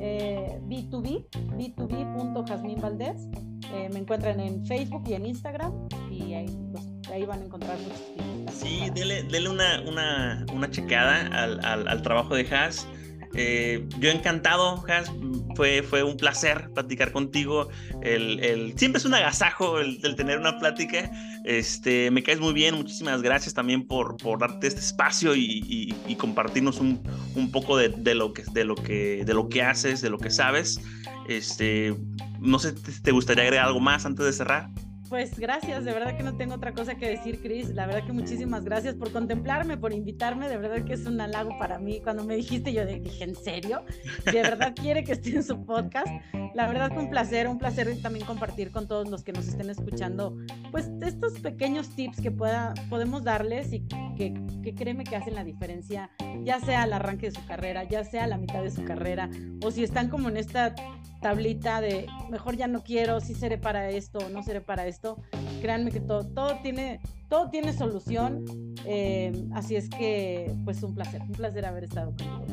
eh, B2B, b2b.jazmín Valdés. Eh, me encuentran en Facebook y en Instagram y ahí, pues, ahí van a encontrar muchos Sí, dele, una, una, una checada al, al, al trabajo de Has eh, yo encantado, Has, fue, fue un placer platicar contigo. El, siempre es un agasajo el, tener una plática. Este, me caes muy bien, muchísimas gracias también por, por darte este espacio y, compartirnos un, un poco de, de, lo que, de, lo que, de lo que haces, de lo que sabes. Este, no sé, ¿te gustaría agregar algo más antes de cerrar? Pues gracias, de verdad que no tengo otra cosa que decir, Cris. La verdad que muchísimas gracias por contemplarme, por invitarme. De verdad que es un halago para mí. Cuando me dijiste, yo dije, ¿en serio? De verdad quiere que esté en su podcast. La verdad que un placer, un placer también compartir con todos los que nos estén escuchando, pues estos pequeños tips que pueda, podemos darles y que, que créeme que hacen la diferencia, ya sea al arranque de su carrera, ya sea a la mitad de su carrera, o si están como en esta tablita de mejor ya no quiero, si sí seré para esto o no seré para esto. Créanme que todo, todo, tiene, todo tiene solución. Eh, así es que, pues un placer, un placer haber estado contigo.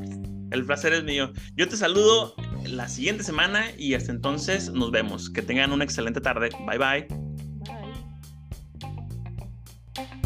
El placer es mío. Yo te saludo la siguiente semana y hasta entonces nos vemos. Que tengan una excelente tarde. Bye bye. Bye.